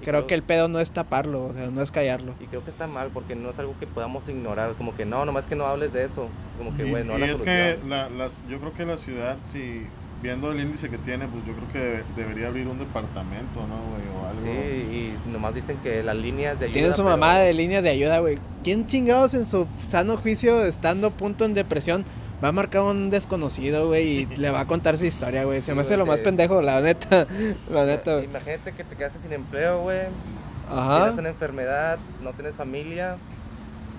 [SPEAKER 2] creo
[SPEAKER 1] creo-
[SPEAKER 2] que el pedo no es taparlo, o sea, no es callarlo.
[SPEAKER 1] Y creo que está mal porque no es algo que podamos ignorar. Como que no, nomás que no hables de eso. Como que,
[SPEAKER 3] Y,
[SPEAKER 1] güey, no
[SPEAKER 3] y
[SPEAKER 1] la
[SPEAKER 3] es
[SPEAKER 1] solución.
[SPEAKER 3] que la, las, yo creo que la ciudad, si viendo el índice que tiene, pues yo creo que debe- debería abrir un departamento, ¿no, güey? O algo.
[SPEAKER 1] Sí, y nomás dicen que las líneas de ayuda.
[SPEAKER 2] Tienen su
[SPEAKER 1] pero-
[SPEAKER 2] mamada de línea de ayuda, güey. ¿Quién chingados en su sano juicio, estando a punto en depresión, va a marcar a un desconocido, güey, y le va a contar su historia, güey? Se
[SPEAKER 1] Sí,
[SPEAKER 2] me hace lo más
[SPEAKER 1] de-
[SPEAKER 2] pendejo, la neta. <laughs> La neta, güey.
[SPEAKER 1] Imagínate que te quedaste sin empleo, güey.
[SPEAKER 2] Ajá.
[SPEAKER 1] Tienes una enfermedad, no tienes familia.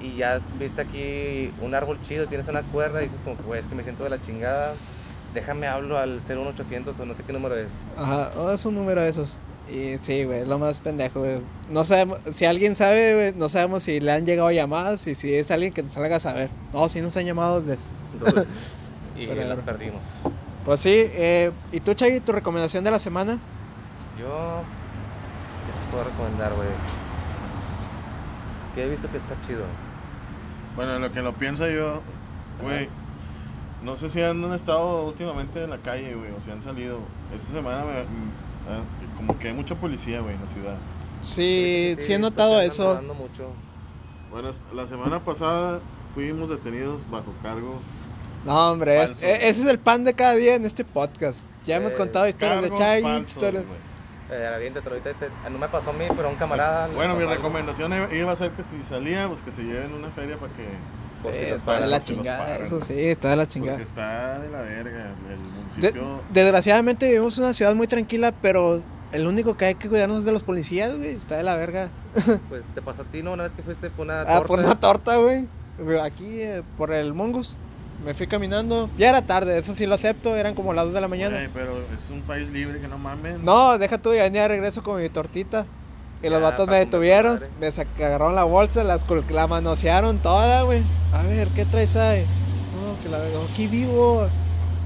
[SPEAKER 1] Y ya viste aquí un árbol chido, tienes una cuerda y dices como güey, es que me siento de la chingada. Déjame hablo al 01800 o no sé qué número es.
[SPEAKER 2] Ajá, oh, es un número de esos. Y sí, güey, es lo más pendejo, güey. No sabemos, si alguien sabe, güey, no sabemos si le han llegado llamadas y si es alguien que nos salga a saber. No, si nos han llamado, les...
[SPEAKER 1] Entonces, <laughs> y
[SPEAKER 2] Pero-
[SPEAKER 1] las perdimos.
[SPEAKER 2] Pues sí, eh, ¿y tú, Chagui, tu recomendación de la semana?
[SPEAKER 1] Yo, ¿qué te puedo recomendar, güey? Que he visto que está chido.
[SPEAKER 3] Bueno, en lo que lo pienso yo, güey, no sé si han estado últimamente en la calle, güey, o si han salido. Esta semana me, mm, ah, como que hay mucha policía, güey, en la ciudad.
[SPEAKER 2] Sí, sí he notado eso.
[SPEAKER 1] mucho.
[SPEAKER 3] Bueno, la semana pasada fuimos detenidos bajo cargos.
[SPEAKER 2] No, hombre, es- e- ese es el pan de cada día en este podcast. Ya hemos
[SPEAKER 1] Eh,
[SPEAKER 2] contado historias de Chagui,
[SPEAKER 3] falsos,
[SPEAKER 2] historias...
[SPEAKER 3] güey.
[SPEAKER 1] Eh, ahorita te- no me pasó a mí, pero a un camarada.
[SPEAKER 3] Bueno, mi
[SPEAKER 1] algo.
[SPEAKER 3] recomendación iba- iba a ser que si salía, pues que se lleven una feria para que...
[SPEAKER 2] Eh, está de la chingada,
[SPEAKER 3] paran.
[SPEAKER 2] eso sí, está de la chingada.
[SPEAKER 3] Porque está de la verga, el
[SPEAKER 2] De-
[SPEAKER 3] municipio...
[SPEAKER 2] desgraciadamente vivimos en una ciudad muy tranquila, pero el único que hay que cuidarnos es de los policías, güey. Está de la verga. <laughs>
[SPEAKER 1] Pues te pasó a ti, ¿no? Una vez que fuiste por una
[SPEAKER 2] Ah,
[SPEAKER 1] torta.
[SPEAKER 2] por una torta, güey. Aquí, eh, por el Mongus. Me fui caminando. Ya era tarde, eso sí lo acepto. Eran como las 2 de la mañana.
[SPEAKER 3] Güey, pero es un país libre que no mames.
[SPEAKER 2] No, deja tú, ya venía de regreso con mi tortita. Y los vatos me detuvieron, me agarraron la bolsa, las la manosearon toda, güey. A ver, ¿qué traes ahí? No, que la verga, aquí vivo.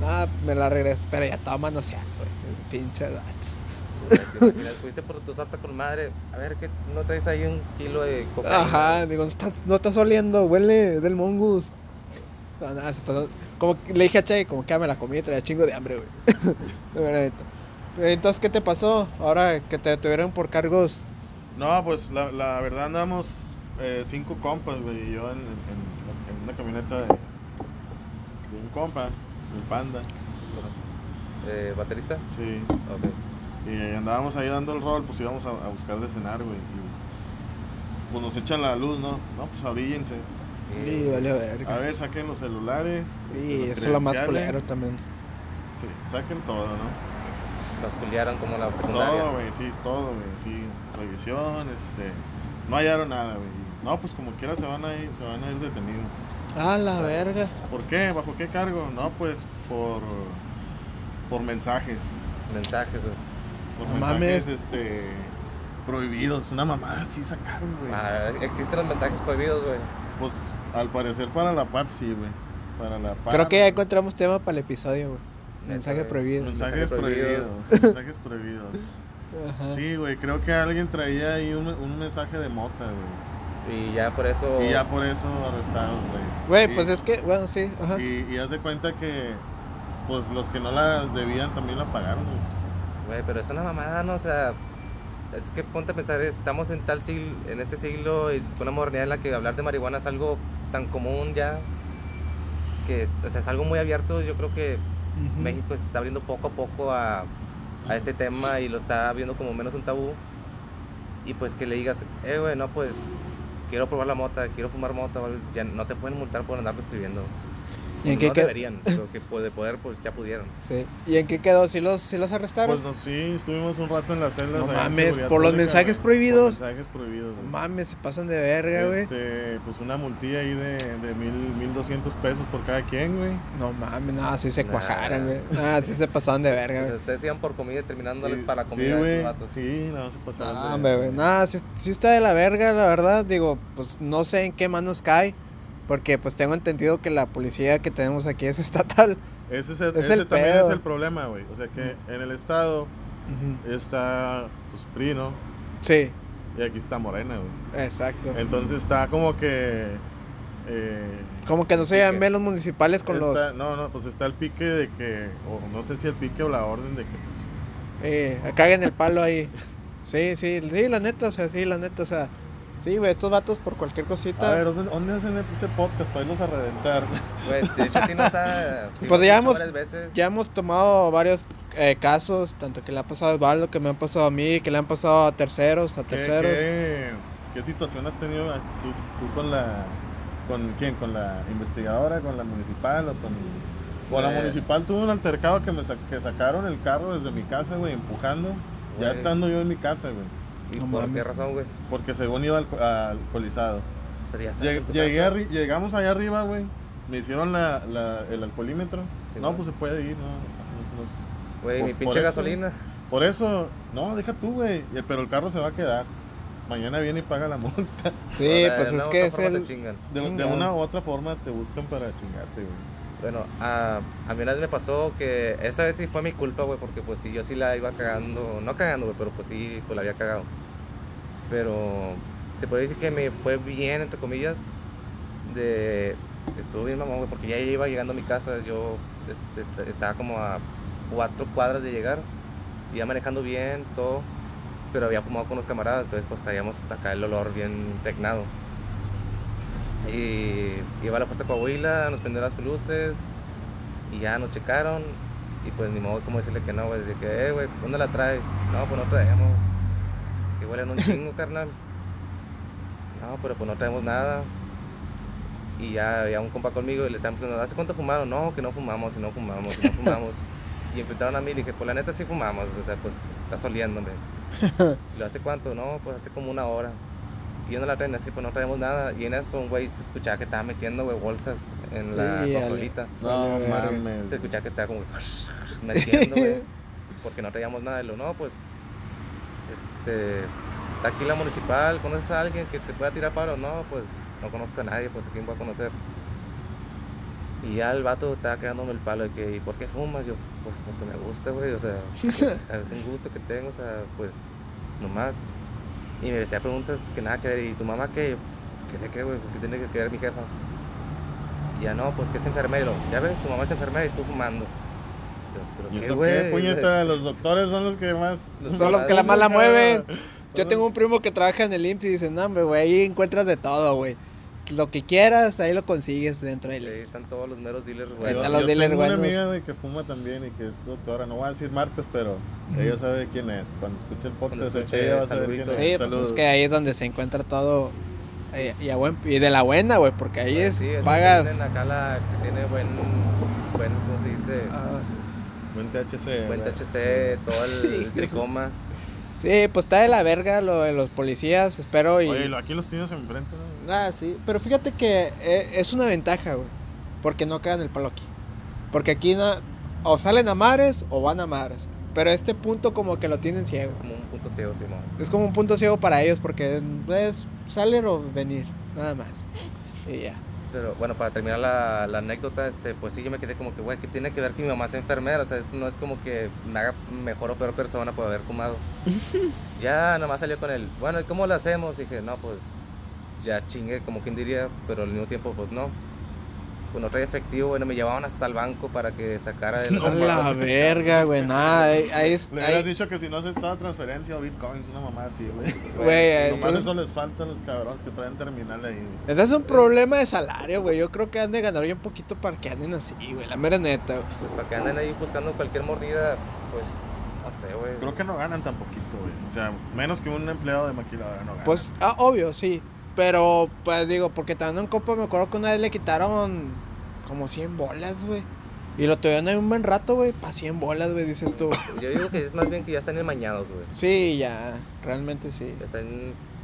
[SPEAKER 2] Nada, me la regresé, pero ya estaba manoseada, güey. Pinche vatos.
[SPEAKER 1] Mira, fuiste por tu torta con madre. A ver, ¿qué no traes ahí un kilo de cocaína?
[SPEAKER 2] Ajá, digo, no estás, no estás oliendo, huele del mongus. No, nada, se pasó. Como que le dije a Che, como que ya me la comí, traía chingo de hambre, güey. <laughs> Verdad. Entonces, ¿qué te pasó ahora que te detuvieron por cargos?
[SPEAKER 3] No, pues la, la verdad andamos eh, cinco compas, güey, y yo en, en- en una camioneta de, de un compa, el Panda.
[SPEAKER 1] Eh, ¿Baterista?
[SPEAKER 3] Sí,
[SPEAKER 1] Ok.
[SPEAKER 3] y andábamos ahí dando el rol, pues íbamos a, a buscar de cenar, güey. y, Pues nos echan la luz, ¿no? No, pues abríllense.
[SPEAKER 2] Y vale verga.
[SPEAKER 3] A ver, saquen los celulares.
[SPEAKER 2] Y
[SPEAKER 3] los
[SPEAKER 2] eso es lo más culero también.
[SPEAKER 3] Sí, saquen todo, ¿no?
[SPEAKER 1] Nos culiaron como la secundaria.
[SPEAKER 3] Todo, güey, sí, todo, güey, sí. Revisión, este. No hallaron nada, güey. No, pues como quiera se van a ir, se van a ir detenidos.
[SPEAKER 2] Ah, la verga.
[SPEAKER 3] ¿Por qué? ¿Bajo qué cargo? No, pues por por mensajes.
[SPEAKER 1] Mensajes, güey.
[SPEAKER 3] Por
[SPEAKER 2] No
[SPEAKER 3] mensajes
[SPEAKER 2] mames.
[SPEAKER 3] este prohibidos. Una mamada sí sacaron, güey.
[SPEAKER 1] Ah, existen los mensajes prohibidos, güey.
[SPEAKER 3] Pues al parecer para la par sí, güey. Para la par.
[SPEAKER 2] Creo que ya encontramos tema para el episodio, güey. Mensaje prohibido.
[SPEAKER 3] mensajes
[SPEAKER 1] mensajes
[SPEAKER 3] prohibidos.
[SPEAKER 1] prohibidos.
[SPEAKER 3] mensajes prohibidos. <laughs>
[SPEAKER 2] Ajá.
[SPEAKER 3] Sí, güey, creo que alguien traía ahí un, un mensaje de mota, güey.
[SPEAKER 1] Y ya por eso.
[SPEAKER 3] Y ya por eso arrestados, güey.
[SPEAKER 2] Güey,
[SPEAKER 3] Y-
[SPEAKER 2] pues es que, bueno, sí, ajá.
[SPEAKER 3] Y, y haz de cuenta que, pues los que no la debían también la pagaron, güey.
[SPEAKER 1] Güey, pero es una mamada, ¿no? O sea, es que ponte a pensar, estamos en tal siglo, en este siglo, y con una modernidad en la que hablar de marihuana es algo tan común ya, que es, o sea, es algo muy abierto. Yo creo que. México se está abriendo poco a poco a, a este tema y lo está viendo como menos un tabú. Y pues que le digas, eh, güey, no, pues quiero probar la mota, quiero fumar mota, ya no te pueden multar por andarlo escribiendo.
[SPEAKER 2] ¿Y en
[SPEAKER 1] no
[SPEAKER 2] qué quedó?
[SPEAKER 1] deberían, pero que pues, de poder, pues ya pudieron.
[SPEAKER 2] Sí. ¿Y en qué quedó? ¿Sí los, sí los arrestaron?
[SPEAKER 3] Pues no, sí, estuvimos un rato en las celdas.
[SPEAKER 2] No mames, por los mensajes prohibidos.
[SPEAKER 3] Por mensajes prohibidos,
[SPEAKER 2] No mames, se pasan de verga, güey.
[SPEAKER 3] Este, pues una multilla ahí de, de mil, mil doscientos pesos por cada quien, güey.
[SPEAKER 2] No mames, nada, sí se
[SPEAKER 1] Nah.
[SPEAKER 2] cuajaron, güey. Nada, sí se pasaron de verga, güey.
[SPEAKER 1] ustedes iban por comida y terminándoles
[SPEAKER 3] Sí,
[SPEAKER 1] para
[SPEAKER 3] sí,
[SPEAKER 1] comida de
[SPEAKER 3] güey. Sí, no, se pasaron.
[SPEAKER 2] No,
[SPEAKER 3] de-
[SPEAKER 2] güey. Nada, sí, sí está de la verga, la verdad. Digo, pues no sé en qué manos cae. Porque pues tengo entendido que la policía que tenemos aquí es <laughs> estatal.
[SPEAKER 3] Ese, es el,
[SPEAKER 2] Es
[SPEAKER 3] ese
[SPEAKER 2] el
[SPEAKER 3] también
[SPEAKER 2] pedo.
[SPEAKER 3] es el problema, güey. O sea que en el estado está, pues, PRI, ¿no?
[SPEAKER 2] Sí,
[SPEAKER 3] Y aquí está Morena, güey.
[SPEAKER 2] exacto.
[SPEAKER 3] Entonces está como que... Eh,
[SPEAKER 2] Como que no se llevan bien los municipales con
[SPEAKER 3] está-
[SPEAKER 2] los...
[SPEAKER 3] No, no, pues está el pique de que... O no sé si el pique o la orden de que, pues...
[SPEAKER 2] Eh, caguen el palo ahí. Sí, sí, sí, la neta, o sea, sí, la neta, o sea, sí, güey, estos vatos por cualquier cosita.
[SPEAKER 3] A ver, ¿dónde, dónde hacen ese podcast para irlos a reventar?
[SPEAKER 1] Pues, de hecho, sí nos ha... <laughs> sí
[SPEAKER 2] Pues ya hemos-
[SPEAKER 1] varias veces.
[SPEAKER 2] Ya hemos tomado varios eh, casos, tanto que le ha pasado a Osvaldo, que me han pasado a mí, que le han pasado a terceros, a
[SPEAKER 3] ¿Qué,
[SPEAKER 2] terceros.
[SPEAKER 3] qué, qué situación has tenido tú, tú con la... ¿Con quién? ¿Con la investigadora? ¿Con la municipal? ¿O con...? Con la
[SPEAKER 1] Eh.
[SPEAKER 3] municipal tuve un altercado que me sa- que sacaron el carro desde mi casa, güey, empujando. Ya estando yo en mi casa, güey.
[SPEAKER 1] ¿Y
[SPEAKER 2] No
[SPEAKER 1] por
[SPEAKER 2] mames.
[SPEAKER 1] qué razón, güey?
[SPEAKER 3] Porque según iba alco- alcoholizado.
[SPEAKER 1] Pero ya estás
[SPEAKER 3] Llegué, llegamos allá arriba, güey. Me hicieron la, la- el alcoholímetro.
[SPEAKER 1] Sí,
[SPEAKER 3] no,
[SPEAKER 1] güey.
[SPEAKER 3] pues se puede ir, no. no- no.
[SPEAKER 1] Güey,
[SPEAKER 3] Pues
[SPEAKER 1] mi
[SPEAKER 3] por
[SPEAKER 1] pinche
[SPEAKER 3] eso-
[SPEAKER 1] gasolina.
[SPEAKER 3] Por eso, no, deja tú, güey. Y- Pero el carro se va a quedar. Mañana viene y paga la multa.
[SPEAKER 2] Sí,
[SPEAKER 1] O sea,
[SPEAKER 2] pues
[SPEAKER 1] de
[SPEAKER 2] es que es el...
[SPEAKER 1] te chingan.
[SPEAKER 3] De, de una u otra forma te buscan para chingarte, güey.
[SPEAKER 1] Bueno, a, a mí una vez me pasó que esa vez sí fue mi culpa, güey, porque pues sí, yo sí la iba cagando, no cagando, güey, pero pues sí, pues la había cagado. Pero se puede decir que me fue bien, entre comillas, de... Estuvo bien mamón, güey, porque ya iba llegando a mi casa, yo este, estaba como a cuatro cuadras de llegar, iba manejando bien, todo, pero había fumado con los camaradas, entonces pues traíamos acá el olor bien impregnado. Y iba a la puerta Coahuila, nos prendieron las luces y ya nos checaron. Y pues ni modo como decirle que no, güey. De que, eh, güey, ¿dónde la traes? No, pues no traemos. Es que huelen un chingo, carnal. No, pero pues no traemos nada. Y ya había un compa conmigo y le estaban preguntando, ¿hace cuánto fumaron? No, que no fumamos, y no fumamos, y no fumamos. <laughs> y empezaron a mí y dije, pues la neta sí fumamos, o sea, pues está oliéndome. ¿Y <laughs> lo hace cuánto? No, pues hace como una hora. Y yo no la traen así, pues no traemos nada. Y en eso un güey se escuchaba que estaba metiendo, güey, bolsas en la consolita.
[SPEAKER 3] No mames.
[SPEAKER 1] Se escuchaba que estaba como <laughs> metiendo, güey. <laughs> Porque no traíamos nada. Y lo, no, pues, este, está aquí la municipal, ¿conoces a alguien que te pueda tirar paro? No, pues, no conozco a nadie, pues, ¿a quién voy a conocer? Y ya el vato estaba quedándome el palo de que, ¿y por qué fumas? Yo, pues, porque me gusta, güey, o sea, <laughs> pues, es un gusto que tengo, o sea, pues, nomás. Y me decía preguntas que nada que ver, ¿y tu mamá qué? ¿Qué de qué, güey? ¿Qué tiene que ver mi jefa? Y ya no, pues que es enfermero. Ya ves, tu mamá es enfermera y tú fumando. Yo,
[SPEAKER 3] ¿Y
[SPEAKER 1] ¿Pero qué,
[SPEAKER 3] eso
[SPEAKER 1] güey?
[SPEAKER 3] qué, puñeta? Los doctores son los que más...
[SPEAKER 1] Los
[SPEAKER 2] Son los que la mala mueven. Yo tengo un primo que trabaja en el IMSS y dice, no, hombre, güey, ahí encuentras de todo, güey. Lo que quieras, ahí lo consigues dentro del
[SPEAKER 1] Sí, están todos los meros dealers,
[SPEAKER 3] Yo,
[SPEAKER 1] güey.
[SPEAKER 2] Están
[SPEAKER 3] yo
[SPEAKER 2] los dealers
[SPEAKER 3] tengo una amiga, güey, que fuma también y que es doctora. No voy a decir marcas, pero ella sabe quién es. Cuando escuche el podcast,
[SPEAKER 1] escuche,
[SPEAKER 3] ella va a saber quién es.
[SPEAKER 2] Sí, pues
[SPEAKER 3] Saludos.
[SPEAKER 2] es que ahí es donde se encuentra todo. eh, y, a buen- y de la buena, güey, porque ahí es,
[SPEAKER 1] Sí,
[SPEAKER 2] pagas.
[SPEAKER 1] dicen acá la que tiene buen, buen, ¿cómo se dice?
[SPEAKER 2] ah,
[SPEAKER 3] Buen THC.
[SPEAKER 1] buen. THC, todo el, <laughs>
[SPEAKER 2] Sí,
[SPEAKER 1] el tricoma.
[SPEAKER 2] Sí, pues está de la verga lo de los policías, espero. Y,
[SPEAKER 3] Oye, aquí los tienes enfrente, ¿no?
[SPEAKER 2] Ah, sí, pero fíjate que eh, es una ventaja, güey. Porque no cagan el palo aquí. Porque aquí na- o salen a mares o van a mares. Pero este punto como que lo tienen ciego.
[SPEAKER 1] Como un punto ciego, Simón.
[SPEAKER 2] Es como un punto ciego para ellos porque es salir o venir, nada más. Y ya.
[SPEAKER 1] Pero bueno, para terminar la, la anécdota, este, pues sí, yo me quedé como que, güey, ¿qué tiene que ver que mi mamá sea enfermera? O sea, esto no es como que me haga mejor o peor persona por haber fumado. <laughs> ya nada más salió con el, bueno, ¿y cómo lo hacemos? Y dije, no, pues ya chingue, como quien diría, pero al mismo tiempo, pues no. Pues no traía efectivo, bueno, me llevaban hasta el banco para que sacara el...
[SPEAKER 2] A la verga, güey, nada. Ahí, ahí es-
[SPEAKER 3] Le
[SPEAKER 2] ahí-
[SPEAKER 3] hubieras dicho que si no aceptaba transferencia o bitcoins, una mamá así, güey. <laughs>
[SPEAKER 2] Güey,
[SPEAKER 3] Nomás
[SPEAKER 2] entonces-
[SPEAKER 3] eso les falta a los cabrones que traen terminal ahí.
[SPEAKER 2] Ese es un problema de salario, güey. Yo creo que han de ganar ya un poquito para que anden así, güey. La mera neta, güey.
[SPEAKER 1] Pues para que anden ahí buscando cualquier mordida, pues, no sé, güey.
[SPEAKER 3] Creo que no ganan tan poquito, güey. O sea, menos que un empleado de maquiladora no gana.
[SPEAKER 2] Pues, ah, obvio, sí. Pero, pues digo, porque estando en copa me acuerdo que una vez le quitaron como 100 bolas, güey. Y lo tuvieron ahí un buen rato, güey, para 100 bolas, güey, dices tú.
[SPEAKER 1] Yo digo que es más bien que ya están enmañados, güey.
[SPEAKER 2] Sí, ya, realmente sí.
[SPEAKER 1] Ya están,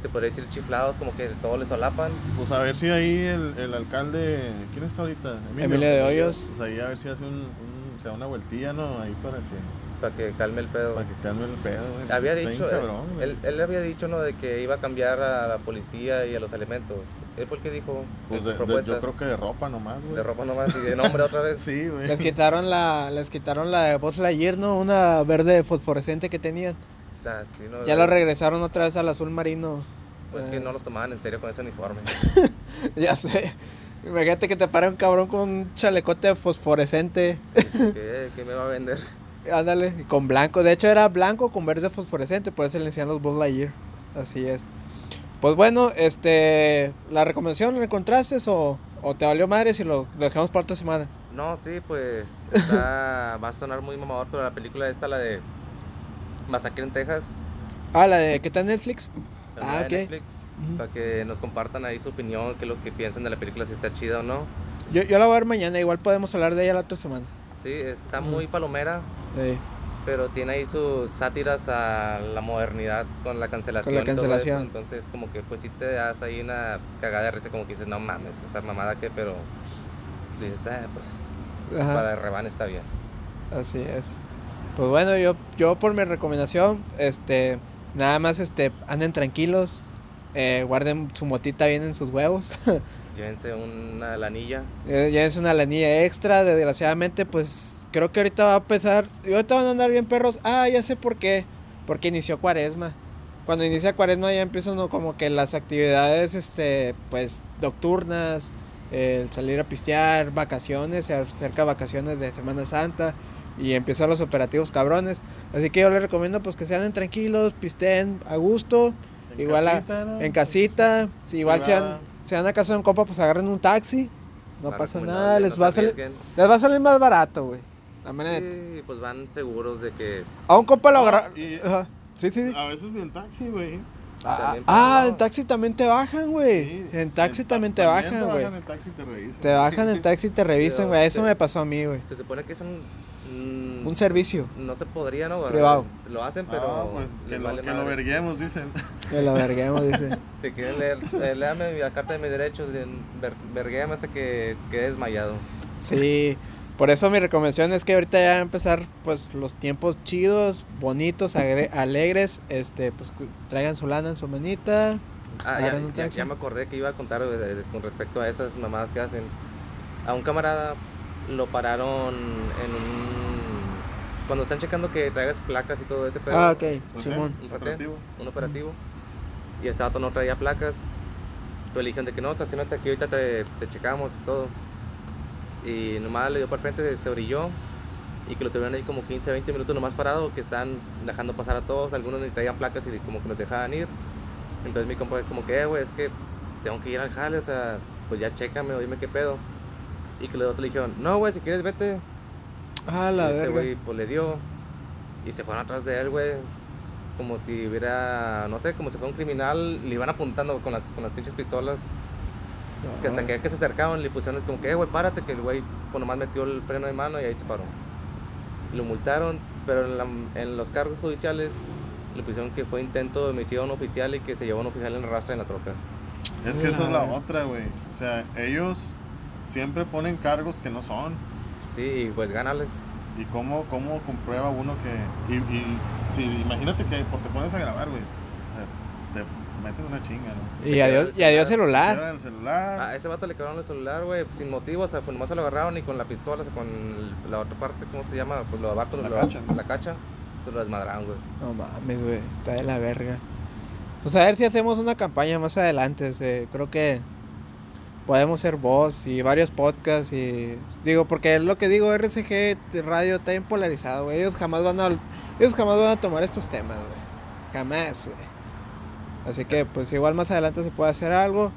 [SPEAKER 1] se podría decir, chiflados, como que todo les solapan.
[SPEAKER 3] Pues a ver si ahí el, el alcalde. ¿Quién está ahorita?
[SPEAKER 2] Emilio de Hoyos.
[SPEAKER 3] Pues ahí a ver si hace un, un- se da una vueltilla, ¿no? Ahí para que,
[SPEAKER 1] para que calme el pedo.
[SPEAKER 3] para que calme el pedo, güey.
[SPEAKER 1] Había dicho,
[SPEAKER 3] cabrón,
[SPEAKER 1] él, él, él había dicho ¿no? de que iba a cambiar a la policía y a los elementos. Él fue el que dijo
[SPEAKER 3] Pues de- de- yo creo que de ropa nomás, güey.
[SPEAKER 1] De ropa nomás y de nombre otra vez. <laughs>
[SPEAKER 3] Sí, güey.
[SPEAKER 2] Les quitaron la, les quitaron la de Buzz Lightyear, ¿no? Una verde fosforescente que tenían.
[SPEAKER 1] Ah, sí, no,
[SPEAKER 2] Ya lo regresaron otra vez al azul marino.
[SPEAKER 1] Pues
[SPEAKER 2] Eh,
[SPEAKER 1] que no los tomaban en serio con ese uniforme. <laughs>
[SPEAKER 2] Ya sé. Imagínate que te para un cabrón con un chalecote fosforescente.
[SPEAKER 1] ¿Qué, qué me va a vender?
[SPEAKER 2] Ándale, con blanco. De hecho era blanco con verde fosforescente, por eso le decían los Buzz Lightyear. Así es. Pues bueno, este, ¿la recomendación la encontraste o, o te valió madre si lo, lo dejamos para otra semana?
[SPEAKER 1] No, sí, pues está, <laughs> va a sonar muy mamador, pero la película esta, la de Masacre en Texas,
[SPEAKER 2] Ah, la de ¿qué está en Netflix?
[SPEAKER 1] la
[SPEAKER 2] Ah, ok.
[SPEAKER 1] Netflix, para que nos compartan ahí su opinión, qué es lo que piensan de la película, si está chida o no.
[SPEAKER 2] Yo, yo la voy a ver mañana, igual podemos hablar de ella la otra semana.
[SPEAKER 1] Sí, está muy palomera,
[SPEAKER 2] Sí.
[SPEAKER 1] pero tiene ahí sus sátiras a la modernidad con la cancelación. todo eso,
[SPEAKER 2] cancelación.
[SPEAKER 1] Entonces, como que pues sí te das ahí una cagada de risa, como que dices, no mames, esa mamada que, pero dices, ah, pues
[SPEAKER 2] Ajá.
[SPEAKER 1] para el rebane está bien.
[SPEAKER 2] Así es. Pues bueno, yo, yo por mi recomendación, este, nada más este, anden tranquilos, eh, guarden su motita bien en sus huevos. <laughs>
[SPEAKER 1] Llévense una lanilla.
[SPEAKER 2] Eh, es una lanilla extra, desgraciadamente, pues creo que ahorita va a empezar. Y ahorita van a andar bien perros. Ah, ya sé por qué. Porque inició cuaresma. Cuando inicia cuaresma ya empiezan como que las actividades, este, pues, nocturnas, el salir a pistear, vacaciones, se acerca vacaciones de Semana Santa y empiezan los operativos cabrones. Así que yo les recomiendo pues que sean tranquilos, pisteen a gusto,
[SPEAKER 3] En
[SPEAKER 2] igual a-
[SPEAKER 3] casita, ¿no?
[SPEAKER 2] en casita. Si igual se van a casa de un compa, pues agarren un taxi. No pasa nada, les
[SPEAKER 1] no
[SPEAKER 2] va,
[SPEAKER 1] se
[SPEAKER 2] salir, les va a salir más barato, güey. La manera
[SPEAKER 1] Sí, pues van seguros de que
[SPEAKER 2] A un compa lo agarra.
[SPEAKER 3] y-
[SPEAKER 2] Ajá. Sí, sí, sí.
[SPEAKER 3] A veces ni en taxi, güey.
[SPEAKER 2] Ah, ah,
[SPEAKER 1] pagan.
[SPEAKER 2] en taxi también te bajan, güey.
[SPEAKER 3] Sí,
[SPEAKER 2] en taxi
[SPEAKER 3] ta-
[SPEAKER 2] también te bajan, güey.
[SPEAKER 3] bajan en taxi y te revisan.
[SPEAKER 2] Te bajan en taxi y te revisan, güey. Eso
[SPEAKER 1] te-
[SPEAKER 2] me pasó a mí, güey.
[SPEAKER 1] se supone que es un... mm,
[SPEAKER 2] Un servicio.
[SPEAKER 1] no se podría, ¿no?
[SPEAKER 2] Privado.
[SPEAKER 1] Lo hacen,
[SPEAKER 3] Pero
[SPEAKER 1] pero...
[SPEAKER 3] pues que lo,
[SPEAKER 1] vale
[SPEAKER 3] que lo
[SPEAKER 1] madre.
[SPEAKER 3] verguemos, dicen.
[SPEAKER 2] Que lo verguemos, dice. <laughs>
[SPEAKER 1] Te quieren leer, eh, léame la carta de mis derechos, de- ver, verguéame hasta que quede desmayado.
[SPEAKER 2] Sí. Por eso mi recomendación es que ahorita ya empezar pues los tiempos chidos, bonitos, alegres, este pues traigan su lana en su manita.
[SPEAKER 1] Ah, ya, ya- me acordé que iba a contar de- de- con respecto a esas mamadas que hacen. A un camarada lo pararon en un... Cuando están checando que traigas placas y todo ese pedo.
[SPEAKER 2] Ah, ok, Simón.
[SPEAKER 1] Un rateo.
[SPEAKER 3] Operativo.
[SPEAKER 1] un operativo y el vato no traía placas. Tú eligen de que no, estacionate aquí, ahorita te, te checamos y todo. Y nomás le dio para frente, se orilló y que lo tuvieron ahí como 15, 20 minutos nomás parado, que están dejando pasar a todos, algunos ni traían placas y como que nos dejaban ir. Entonces mi compa como que, eh, güey, es que tengo que ir al jale, o sea, pues ya chécame o dime qué pedo. Y que los otros le dijeron, no, güey, si quieres vete.
[SPEAKER 2] Ah, la
[SPEAKER 1] este
[SPEAKER 2] verga.
[SPEAKER 1] güey pues le dio y se fueron atrás de él, güey. Como si hubiera, no sé, como si fuera un criminal, le iban apuntando con las, con las pinches pistolas. Que hasta que, que se acercaban le pusieron como que, eh, güey, párate, que el güey pues nomás metió el freno de mano y ahí se paró. Lo multaron, pero en, la- en los cargos judiciales le pusieron que fue intento de homicidio oficial y que se llevó a un oficial en arrastre en la troca.
[SPEAKER 3] Es que esa es la otra, güey. O sea, ellos siempre ponen cargos que no son.
[SPEAKER 1] Sí, y pues gánales.
[SPEAKER 3] ¿Y cómo, cómo comprueba uno que.? Y, y si, imagínate que pues, te pones a grabar, güey. O sea, te meten una chinga, ¿no?
[SPEAKER 2] Y adiós, y adiós celular.
[SPEAKER 3] El celular.
[SPEAKER 1] A ese vato le quedaron el celular, güey, sin motivo, o sea, pues nomás se lo agarraron y con la pistola, o sea, con la otra parte, ¿cómo se llama? Pues lo abajo,
[SPEAKER 3] La
[SPEAKER 1] lo-
[SPEAKER 3] cacha.
[SPEAKER 1] la cacha, se lo desmadraron, güey.
[SPEAKER 2] No mames, güey. Está de la verga. Pues a ver si hacemos una campaña más adelante. este, creo que podemos ser voz y varios podcasts y digo porque es lo que digo RCG radio está bien polarizado güey ellos jamás van a ellos jamás van a tomar estos temas güey jamás güey así que pues igual más adelante se puede hacer algo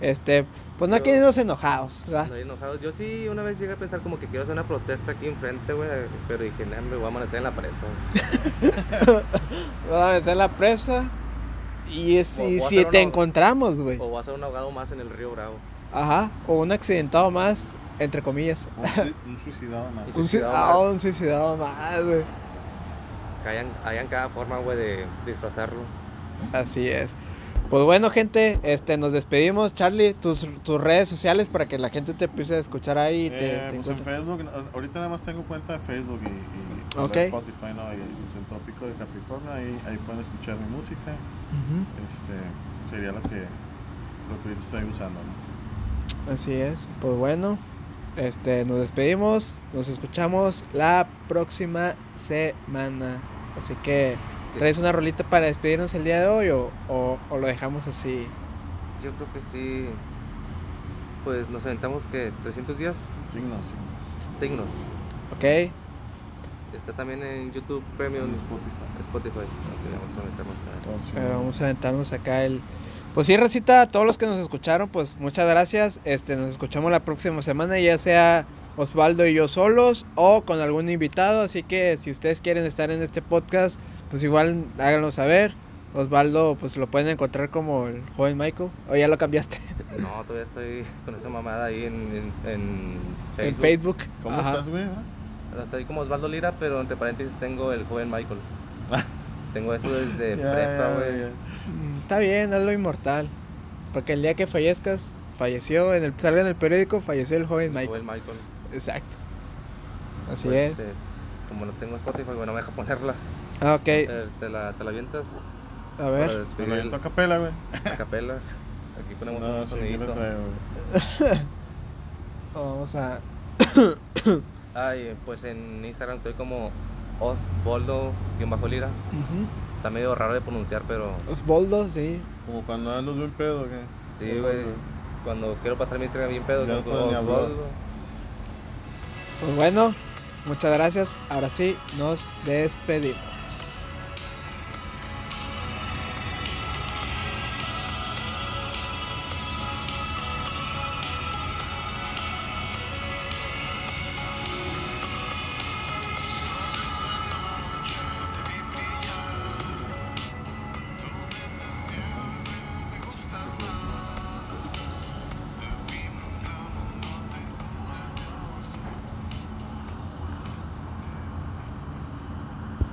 [SPEAKER 2] este pues no hay que irnos enojados ¿verdad?
[SPEAKER 1] No hay enojados. Yo sí una vez llegué a pensar como que quiero hacer una protesta aquí enfrente, güey, pero dije, nah, me voy a amanecer en la presa. <laughs> güey".
[SPEAKER 2] vamos a meter la presa y, es-
[SPEAKER 1] O-
[SPEAKER 2] y
[SPEAKER 1] o
[SPEAKER 2] si te encontramos güey
[SPEAKER 1] O voy a hacer un ahogado más en el río Bravo.
[SPEAKER 2] ajá o un accidentado más entre comillas
[SPEAKER 3] Un, <laughs> sui- un suicidado más.
[SPEAKER 1] Un
[SPEAKER 2] un, sui-
[SPEAKER 1] suicidado
[SPEAKER 2] ah, un suicidado más güey
[SPEAKER 1] Que hayan, hayan cada forma, güey, de disfrazarlo.
[SPEAKER 2] Así es. Pues bueno, gente, este, nos despedimos. Charlie, tus, tus redes sociales para que la gente te empiece a escuchar ahí y te,
[SPEAKER 3] Eh,
[SPEAKER 2] te
[SPEAKER 3] pues en. Facebook, ahorita nada más tengo cuenta de Facebook y, y y
[SPEAKER 2] Ok.
[SPEAKER 3] Spotify, ¿no? Y pues, el tópico de Capricornio, ahí, ahí pueden escuchar mi música. Este, sería lo que, lo que estoy usando, ¿no?
[SPEAKER 2] Así es. Pues bueno, este, nos despedimos. Nos escuchamos la próxima semana. Así que, ¿traes una rolita para despedirnos el día de hoy o, o- o lo dejamos así?
[SPEAKER 1] Yo creo que sí. Pues nos aventamos que 300 días.
[SPEAKER 3] Signos.
[SPEAKER 1] Signos.
[SPEAKER 2] ¿Ok?
[SPEAKER 1] Está también en YouTube Premium.
[SPEAKER 3] En Spotify.
[SPEAKER 1] Spotify. Ok, vamos a meternos a-
[SPEAKER 3] Oh.
[SPEAKER 2] Pero vamos a aventarnos acá el... Pues sí, Recita, a todos los que nos escucharon, pues muchas gracias. Este, nos escuchamos la próxima semana, ya sea Osvaldo y yo solos o con algún invitado. Así que si ustedes quieren estar en este podcast, pues igual háganlo saber. Osvaldo, pues lo pueden encontrar como el joven Michael. O ya lo cambiaste <laughs>
[SPEAKER 1] No, todavía estoy con esa mamada ahí en, en, en
[SPEAKER 2] en Facebook.
[SPEAKER 3] ¿Cómo
[SPEAKER 2] Ajá.
[SPEAKER 3] estás, güey?
[SPEAKER 1] Estoy como Osvaldo Lira, pero entre paréntesis tengo el joven Michael. <laughs> tengo eso desde
[SPEAKER 3] Ya,
[SPEAKER 1] prepa, güey.
[SPEAKER 2] Mm, Está bien, hazlo inmortal. Porque el día que fallezcas, falleció, en el, salga en el periódico, falleció el joven
[SPEAKER 1] El
[SPEAKER 2] Michael.
[SPEAKER 1] joven Michael.
[SPEAKER 2] Exacto. Así
[SPEAKER 1] Pues,
[SPEAKER 2] es.
[SPEAKER 1] este, como no tengo Spotify, bueno, me deja ponerla.
[SPEAKER 2] Ah, ok.
[SPEAKER 1] Eh, ¿Te la, te la avientas?
[SPEAKER 2] A ver.
[SPEAKER 1] despedir
[SPEAKER 3] Bueno,
[SPEAKER 1] el-
[SPEAKER 3] yo toca pela, güey.
[SPEAKER 1] a capela. Aquí ponemos
[SPEAKER 3] No,
[SPEAKER 1] un sonidito. <coughs>
[SPEAKER 2] Vamos a. <coughs>
[SPEAKER 1] Ay, pues en Instagram estoy como Osboldo-Lira.
[SPEAKER 2] Ujú.
[SPEAKER 1] Está medio raro de pronunciar, pero
[SPEAKER 2] Osvaldo, sí.
[SPEAKER 3] Como cuando andas bien pedo, ¿qué?
[SPEAKER 1] sí, güey. Cuando quiero pasar mi Instagram bien pedo,
[SPEAKER 3] Ya no hablar.
[SPEAKER 1] Osvaldo.
[SPEAKER 2] Pues bueno, muchas gracias. Ahora sí, nos despedimos.